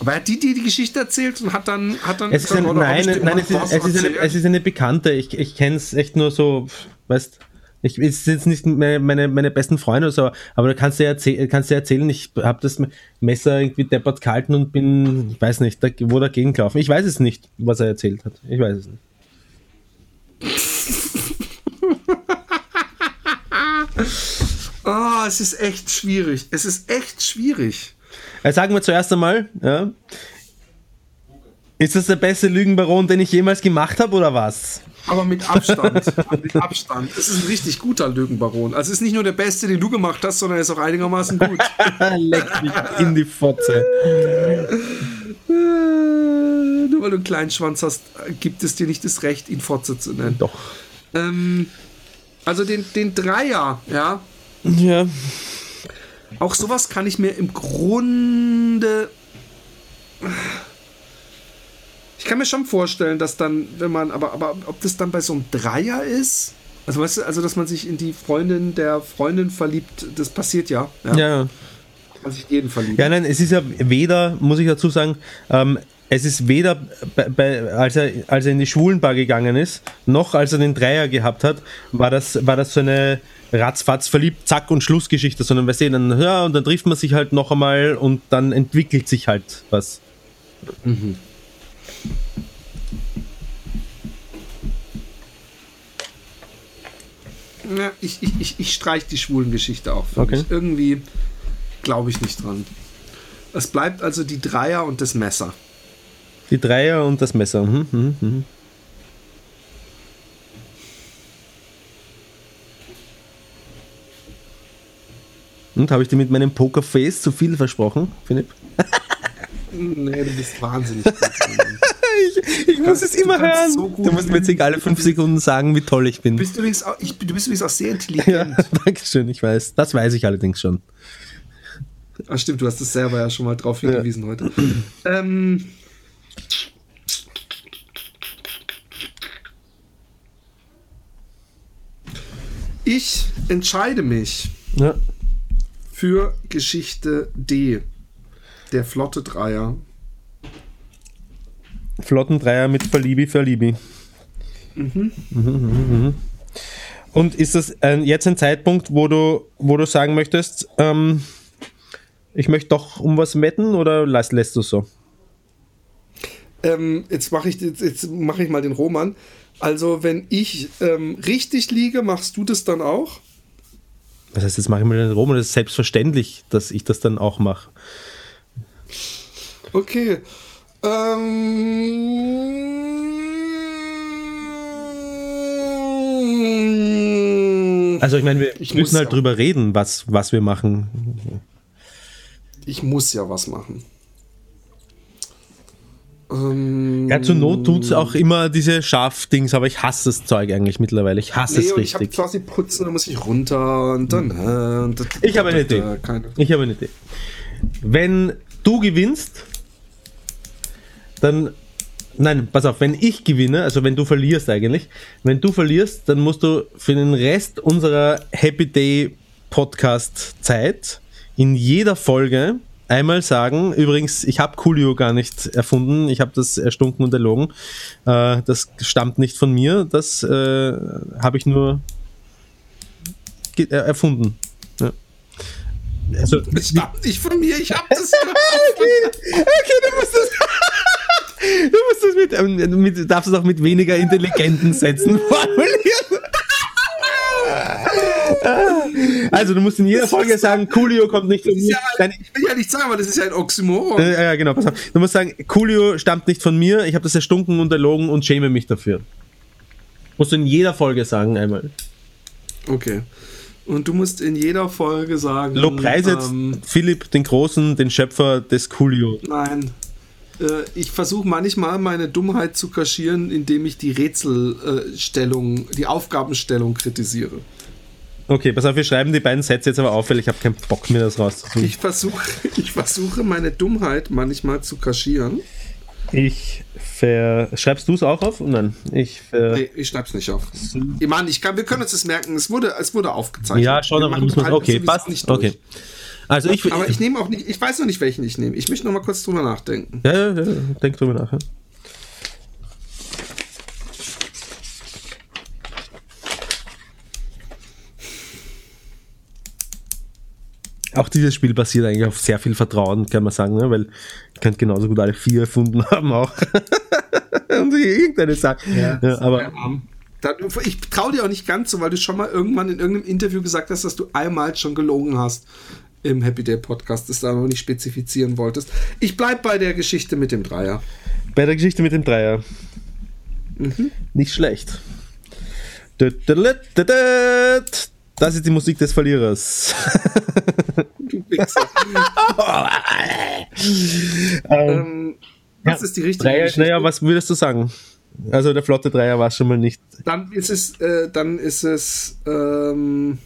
Aber er hat die, die die Geschichte erzählt und hat dann. Hat dann Es ist ein, nein, dir nein, es ist, es, ist eine, es ist eine Bekannte. Ich, ich kenne es echt nur so, weißt ich, sind jetzt nicht meine, meine, meine besten Freunde oder so, aber da kannst du ja erzähl, kannst du ja erzählen, ich habe das Messer irgendwie deppert gehalten und bin, ich weiß nicht, da, wo dagegen gelaufen. Ich weiß es nicht, was er erzählt hat. Ich weiß es nicht. Ah, es ist echt schwierig. Es ist echt schwierig. Also sagen wir zuerst einmal, ja, ist das der beste Lügenbaron, den ich jemals gemacht habe oder was? Aber mit Abstand. mit Abstand. Es ist ein richtig guter Lügenbaron. Also es ist nicht nur der Beste, den du gemacht hast, sondern er ist auch einigermaßen gut. Leck mich in die Fotze. Äh, nur weil du einen kleinen Schwanz hast, gibt es dir nicht das Recht, ihn Fotze zu nennen. Doch. Ähm, also den, den Dreier, ja. Ja. Auch sowas kann ich mir im Grunde. Ich kann mir schon vorstellen, dass dann, wenn man, aber, aber ob das dann bei so einem Dreier ist, also weißt du, also dass man sich in die Freundin der Freundin verliebt, das passiert ja. Ja, ja. Man sich jeden verliebt. Ja, nein, es ist ja weder, muss ich dazu sagen, ähm, es ist weder, bei, bei, als, er, als er in die Schwulenbar gegangen ist, noch als er den Dreier gehabt hat, war das, war das so eine ratzfatz verliebt, zack und Schlussgeschichte, sondern wir sehen dann, ja, und dann trifft man sich halt noch einmal und dann entwickelt sich halt was. Mhm. Ja, ich, ich, ich, ich streich die Schwulengeschichte auch für Okay. mich. Irgendwie glaube ich nicht dran. Es bleibt also die Dreier und das Messer. Die Dreier und das Messer. Mhm, mhm, mhm. Und habe ich dir mit meinem Pokerface zu viel versprochen, Philipp? Nee, du bist wahnsinnig gut. Ich, ich muss es du immer hören. so gut du musst mir jetzt alle fünf Sekunden sagen, wie toll ich bin. Du bist übrigens auch, ich, du bist übrigens auch sehr Ja, intelligent. danke schön, ich weiß. Das weiß ich allerdings schon. Ach stimmt, du hast es selber ja schon mal drauf hingewiesen heute. Ähm, ich entscheide mich Ja. für Geschichte D. Der Flotte Dreier. Flottendreier mit Verlibi, Verlibi. Mhm, mhm, mhm. Und ist das ein, jetzt ein Zeitpunkt, wo du, wo du sagen möchtest, ähm, ich möchte doch um was wetten oder lässt, lässt du es so? Ähm, jetzt mache ich, jetzt, jetzt mach ich mal den Roman. Also, wenn ich ähm, richtig liege, machst du das dann auch? Das heißt, jetzt mache ich mal den Roman, das ist selbstverständlich, dass ich das dann auch mache. Okay. Ähm, Also ich meine, wir Ich müssen muss halt ja. drüber reden, was, was wir machen. ich muss ja was machen. Ähm, Ja, zur Not tut es auch immer diese Schafdings, aber ich hasse das Zeug eigentlich mittlerweile. Ich hasse nee, es und ich habe richtig. quasi putzen, dann muss ich runter und dann. Äh, und das- Ich habe eine Idee. Keine. Ich habe eine Idee. Wenn du gewinnst, dann. Nein, pass auf, wenn ich gewinne, also wenn du verlierst eigentlich, wenn du verlierst, dann musst du für den Rest unserer Happy Day Podcast Zeit in jeder Folge einmal sagen, übrigens, ich habe Coolio gar nicht erfunden, ich habe das erstunken und erlogen, äh, das stammt nicht von mir, das äh, habe ich nur äh, erfunden. Ja. Also, Das stammt nicht von mir, ich habe das. okay, du musst das. Du musst das mit, ähm, mit, darfst es auch mit weniger intelligenten Sätzen formulieren. Also, du musst in jeder Folge sagen, Coolio kommt nicht von mir. ja, ich will ja nicht sagen, aber das ist ja ein Oxymoron. äh, ja, genau, pass auf. Du musst sagen, Coolio stammt nicht von mir, ich habe das erstunken und erlogen und schäme mich dafür. Musst du in jeder Folge sagen einmal. Okay. Und du musst in jeder Folge sagen. Lobpreise jetzt ähm, Philipp, den Großen, den Schöpfer des Coolio. Nein. Äh, Ich versuche manchmal meine Dummheit zu kaschieren, indem ich die Rätselstellung, die Aufgabenstellung kritisiere. Okay, pass auf, wir schreiben die beiden Sätze jetzt aber auf, weil ich habe keinen Bock mehr, das rauszusuchen. Ich versuche, ich versuche meine Dummheit manchmal zu kaschieren. Ich ver. Schreibst du es auch auf? Nein. Ich ver. Nee, ich schreib's nicht auf. Ich meine, ich kann, wir können uns das merken. Es wurde, es wurde aufgezeichnet. Ja, muss man. halt Okay, passt. nicht durch. Okay. Also ich. Aber ich nehme auch nicht, ich weiß noch nicht, welchen ich nehme. Ich möchte noch mal kurz drüber nachdenken. ja, ja, ja, denk drüber nach. Ja. Auch dieses Spiel basiert eigentlich auf sehr viel Vertrauen, kann man sagen, ne? weil ich könnte genauso gut alle vier erfunden haben auch. Und irgendeine Sache. Ja, aber Da- Ich traue dir auch nicht ganz so, weil du schon mal irgendwann in irgendeinem Interview gesagt hast, dass du einmal schon gelogen hast im Happy Day Podcast, das da noch nicht spezifizieren wolltest. Ich bleib bei der Geschichte mit dem Dreier. Bei der Geschichte mit dem Dreier. Nicht schlecht. Dut, dut, dut. Das ist die Musik des Verlierers. Du Wichser. ähm, was ist die richtige Dreier, Geschichte? naja, was würdest du sagen? Also der flotte Dreier war schon mal nicht. Dann ist es, äh, dann ist es ähm,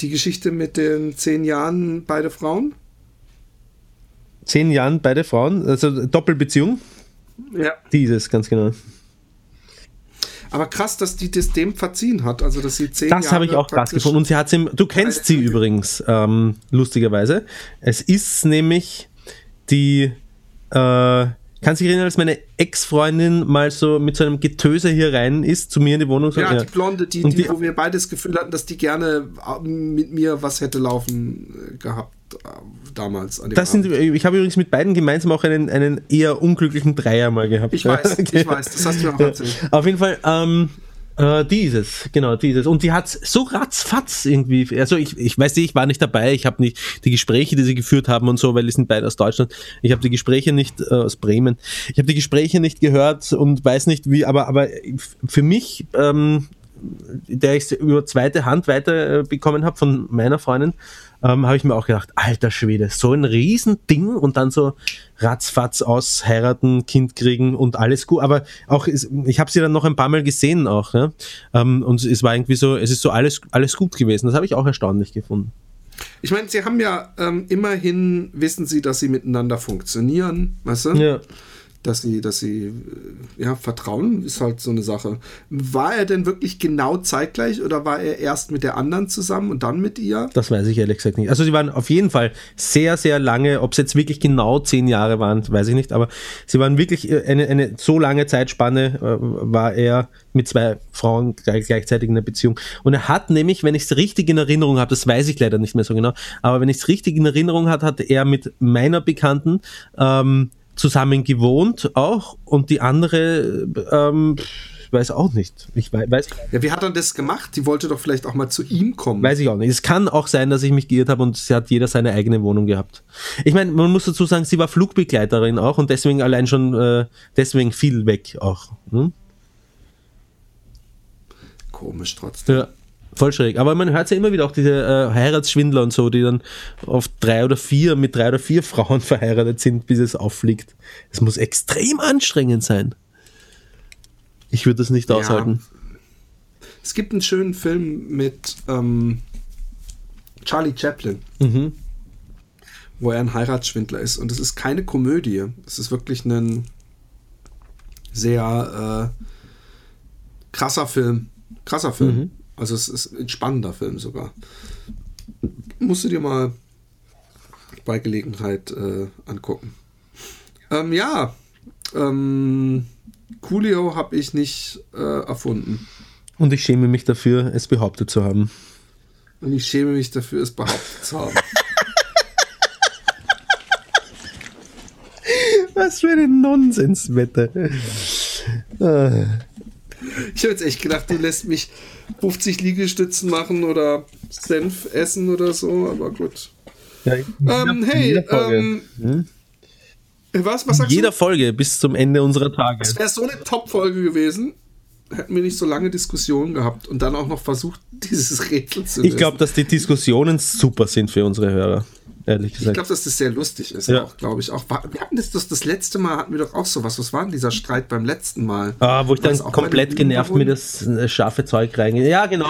die Geschichte mit den zehn Jahren beide Frauen. zehn Jahren beide Frauen, also Doppelbeziehung. Ja. Dieses, ganz genau. Aber krass, dass die das dem verziehen hat. Also, dass sie zehn Das habe ich auch krass gefunden. Und sie hat ihm, du kennst sie übrigens, ähm, lustigerweise. Es ist nämlich die, äh, kann sich erinnern, als meine Ex-Freundin mal so mit so einem Getöse hier rein ist, zu mir in die Wohnung. so- Ja, die Blonde, die, die, die- wo wir beide das Gefühl hatten, dass die gerne äh, mit mir was hätte laufen äh, gehabt damals. Das sind, ich habe übrigens mit beiden gemeinsam auch einen, einen eher unglücklichen Dreier mal gehabt. Ich weiß, ich weiß, das hast du mir auch erzählt. Auf jeden Fall, ähm, äh, dieses, genau, dieses. Und die hat so ratzfatz irgendwie, also ich, ich weiß nicht, ich war nicht dabei, ich habe nicht die Gespräche, die sie geführt haben und so, weil die sind beide aus Deutschland. Ich habe die Gespräche nicht äh, aus Bremen. Ich habe die Gespräche nicht gehört und weiß nicht wie, aber, aber für mich, ähm, der ich über zweite Hand weiter äh, bekommen habe von meiner Freundin, ähm, habe ich mir auch gedacht, alter Schwede, so ein Riesending und dann so ratzfatz aus, heiraten, Kind kriegen und alles gut. Aber auch, ich habe sie dann noch ein paar Mal gesehen auch. Ja? Ähm, und es war irgendwie so, es ist so alles, alles gut gewesen. Das habe ich auch erstaunlich gefunden. Ich meine, sie haben ja ähm, immerhin, wissen sie, dass sie miteinander funktionieren, weißt du? Ja. Dass sie, dass sie, äh, ja, Vertrauen ist halt so eine Sache. War er denn wirklich genau zeitgleich oder war er erst mit der anderen zusammen und dann mit ihr? Das weiß ich ehrlich gesagt nicht. Also sie waren auf jeden Fall sehr, sehr lange, ob es jetzt wirklich genau zehn Jahre waren, weiß ich nicht, aber sie waren wirklich äh, eine, eine so lange Zeitspanne, äh, war er mit zwei Frauen gleich, gleichzeitig in einer Beziehung. Und er hat nämlich, wenn ich es richtig in Erinnerung habe, das weiß ich leider nicht mehr so genau, aber wenn ich es richtig in Erinnerung habe, hat er mit meiner Bekannten ähm, zusammen gewohnt auch und die andere, ähm, ich weiß auch nicht. Ich weiß, weiß Ja, wie hat er das gemacht? Die wollte doch vielleicht auch mal zu ihm kommen. Weiß ich auch nicht. Es kann auch sein, dass ich mich geirrt habe und sie hat jeder seine eigene Wohnung gehabt. Ich meine, man muss dazu sagen, sie war Flugbegleiterin auch und deswegen allein schon äh, deswegen viel weg auch. Hm? Komisch trotzdem. Ja, voll schräg. Aber man hört ja immer wieder auch diese äh, Heiratsschwindler und so, die dann auf drei oder vier, mit drei oder vier Frauen verheiratet sind, bis es auffliegt. Es muss extrem anstrengend sein. Ich würde das nicht Ja. aushalten. Es gibt einen schönen Film mit ähm, Charlie Chaplin, Mhm. wo er ein Heiratsschwindler ist. Und es ist keine Komödie. Es ist wirklich ein sehr äh, krasser Film. Krasser Film. Mhm. Also es ist ein spannender Film sogar. Musst du dir mal bei Gelegenheit äh, angucken. Ähm, ja, ähm, Coolio habe ich nicht äh, erfunden. Und ich schäme mich dafür, es behauptet zu haben. Und ich schäme mich dafür, es behauptet zu haben. Was für eine Nonsenswette. Ah. Ich habe jetzt echt gedacht, du lässt mich 50 Liegestützen machen oder Senf essen oder so, aber gut. Ja, Ähm, jeder- hey, jeder Folge. ähm, Was, was sagst jeder du? Folge bis zum Ende unserer Tage. Es wäre so eine Top-Folge gewesen, hätten wir nicht so lange Diskussionen gehabt und dann auch noch versucht, dieses Rätsel zu lösen. Ich glaube, dass die Diskussionen super sind für unsere Hörer. Ehrlich Ich gesagt. glaube, dass das sehr lustig ist, Ja. auch, glaube ich. Auch, wir hatten das, das, das letzte Mal hatten wir doch auch sowas. Was war denn dieser Streit beim letzten Mal? Ah, wo ich dann komplett genervt mir das äh, scharfe Zeug reingehe. Ja, genau.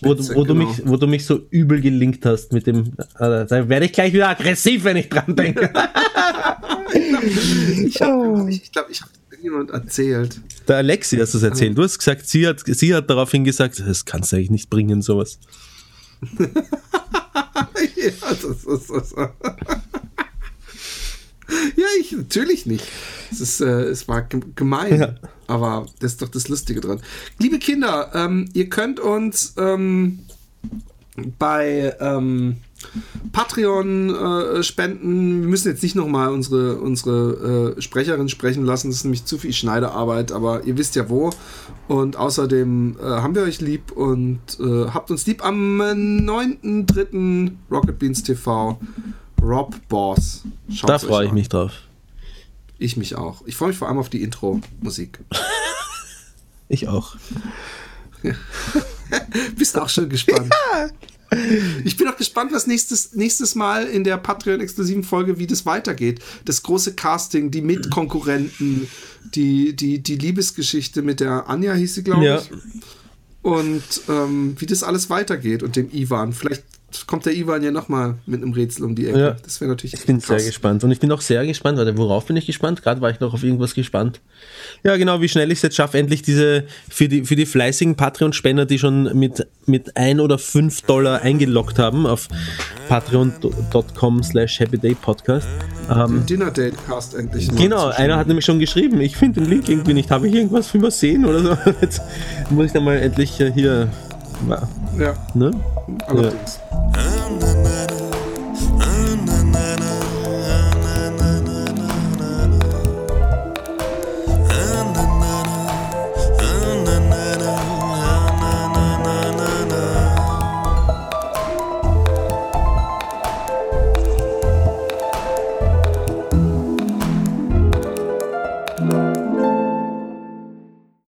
Wo, du- wo, du genau. mich, wo du mich so übel gelinkt hast mit dem. Äh, da werde ich gleich wieder aggressiv, wenn ich dran denke. Ich glaube, ich, glaub, ich habe jemand erzählt. Der Alexi hast du es erzählt. Du hast gesagt, sie hat, sie hat daraufhin gesagt, das kannst du eigentlich nicht bringen, sowas. ja, das ist das. ja, ich natürlich nicht. Es, ist, äh, es war ge- gemein, Ja. aber das ist doch das Lustige dran. Liebe Kinder, ähm, ihr könnt uns ähm, bei ähm, Patreon äh, spenden. Wir müssen jetzt nicht nochmal unsere, unsere äh, Sprecherin sprechen lassen, das ist nämlich zu viel Schneiderarbeit, aber ihr wisst ja wo. Und außerdem äh, haben wir euch lieb und äh, habt uns lieb am äh, 9.3. Rocket Beans TV. Rob Boss. Schaut's Da freue ich an. mich drauf. Ich mich auch. Ich freue mich vor allem auf die Intro-Musik. Ich auch. Bist auch schon gespannt. Ich bin auch gespannt, was nächstes, nächstes Mal in der Patreon-exklusiven Folge, wie das weitergeht. Das große Casting, die Mitkonkurrenten, die, die, die Liebesgeschichte mit der Anja hieß sie, glaube Ja. ich. Und ähm, wie das alles weitergeht und dem Ivan. Vielleicht kommt der Ivan ja nochmal mit einem Rätsel um die Ecke. Ja. Das wäre natürlich Ich bin sehr krass. gespannt. Und ich bin auch sehr gespannt, warte, worauf bin ich gespannt? Gerade war ich noch auf irgendwas gespannt. Ja, genau, wie schnell ich es jetzt schaffe, endlich diese, für die, für die fleißigen Patreon-Spender, die schon mit, mit ein oder fünf Dollar eingeloggt haben auf patreon.com slash happydaypodcast. Ähm, Dinner Date Cast endlich genau, einer hat nämlich schon geschrieben, ich finde den Link irgendwie nicht, habe ich irgendwas übersehen oder so? Jetzt muss ich dann mal endlich äh, hier, Ja. ja. Ne? Allerdings. Ja.